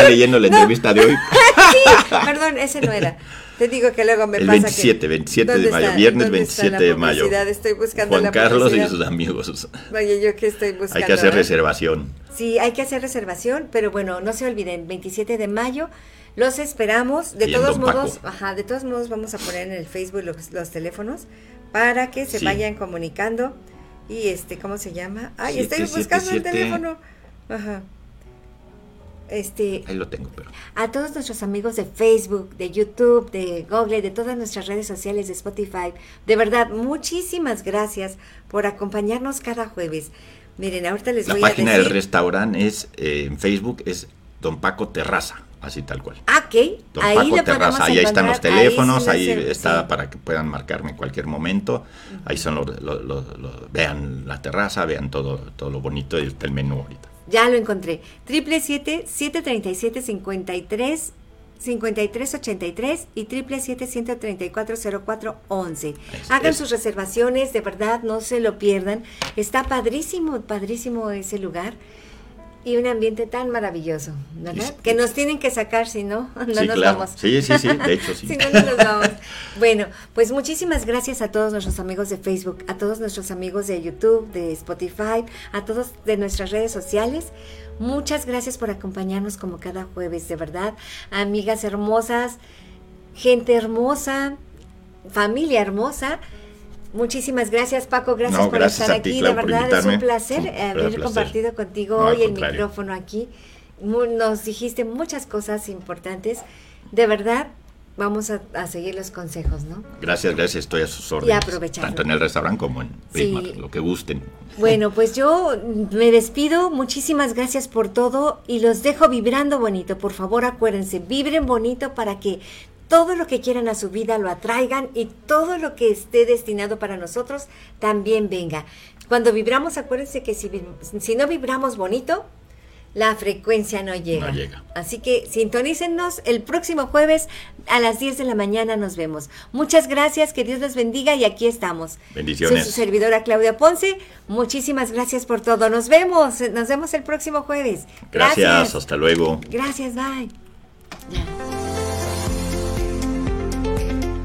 leyendo la entrevista de hoy.
sí, perdón, ese no era. Te digo que luego me
el
pasa
27,
que,
27 de mayo, viernes 27 de mayo.
Estoy buscando
Juan Carlos y sus amigos.
Vaya, yo que estoy buscando.
Hay que hacer reservación.
Sí, hay que hacer reservación, pero bueno, no se olviden, 27 de mayo los esperamos. De todos modos, ajá, de todos modos vamos a poner en el Facebook los, teléfonos para que se vayan comunicando. Y este, ¿cómo se llama? Ay, estoy buscando el teléfono. Ajá. Este,
Ahí lo tengo, pero.
A todos nuestros amigos de Facebook, de YouTube, de Google, de todas nuestras redes sociales, de Spotify, de verdad, muchísimas gracias por acompañarnos cada jueves. Miren, ahorita les voy
a
decir.
La página del restaurante es eh, en Facebook es Don Paco Terraza, así tal cual.
Ah, ok.
Don ahí Paco Terraza, ahí están los teléfonos, ahí, está para que puedan marcarme en cualquier momento. Ahí son los, vean la terraza, vean todo, todo lo bonito y está el menú ahorita.
Ya lo encontré. Triple siete, siete treinta y siete, cincuenta y tres, cincuenta y tres ochenta y tres y triple siete, ciento treinta y cuatro, cero cuatro, once. Hagan sus reservaciones, de verdad, no se lo pierdan. Está padrísimo, padrísimo ese lugar y un ambiente tan maravilloso, ¿verdad? Que nos tienen que sacar, si no, no nos vamos.
Sí, sí, sí, de hecho sí.
si no, no nos vamos. Bueno, pues muchísimas gracias a todos nuestros amigos de Facebook, a todos nuestros amigos de YouTube, de Spotify, a todos de nuestras redes sociales. Muchas gracias por acompañarnos como cada jueves, de verdad. Amigas hermosas, gente hermosa, familia hermosa. Muchísimas gracias Paco, gracias por estar aquí, de verdad es un placer haber compartido contigo hoy el micrófono aquí. Nos dijiste muchas cosas importantes, de verdad vamos a, seguir los consejos, ¿no?
Gracias, gracias, estoy a sus órdenes. Y aprovechar. Tanto en el restaurante como en lo que gusten.
Bueno, pues yo me despido, muchísimas gracias por todo y los dejo vibrando bonito. Por favor, acuérdense, vibren bonito para que todo lo que quieran a su vida lo atraigan y todo lo que esté destinado para nosotros también venga. Cuando vibramos, acuérdense que si, si no vibramos bonito, la frecuencia no llega.
no llega.
Así que sintonícennos el próximo jueves a las 10 de la mañana nos vemos. Muchas gracias, que Dios los bendiga y aquí estamos.
Bendiciones.
Soy su servidora Claudia Ponce. Muchísimas gracias por todo. Nos vemos, nos vemos el próximo jueves.
Gracias, hasta luego.
Gracias, bye.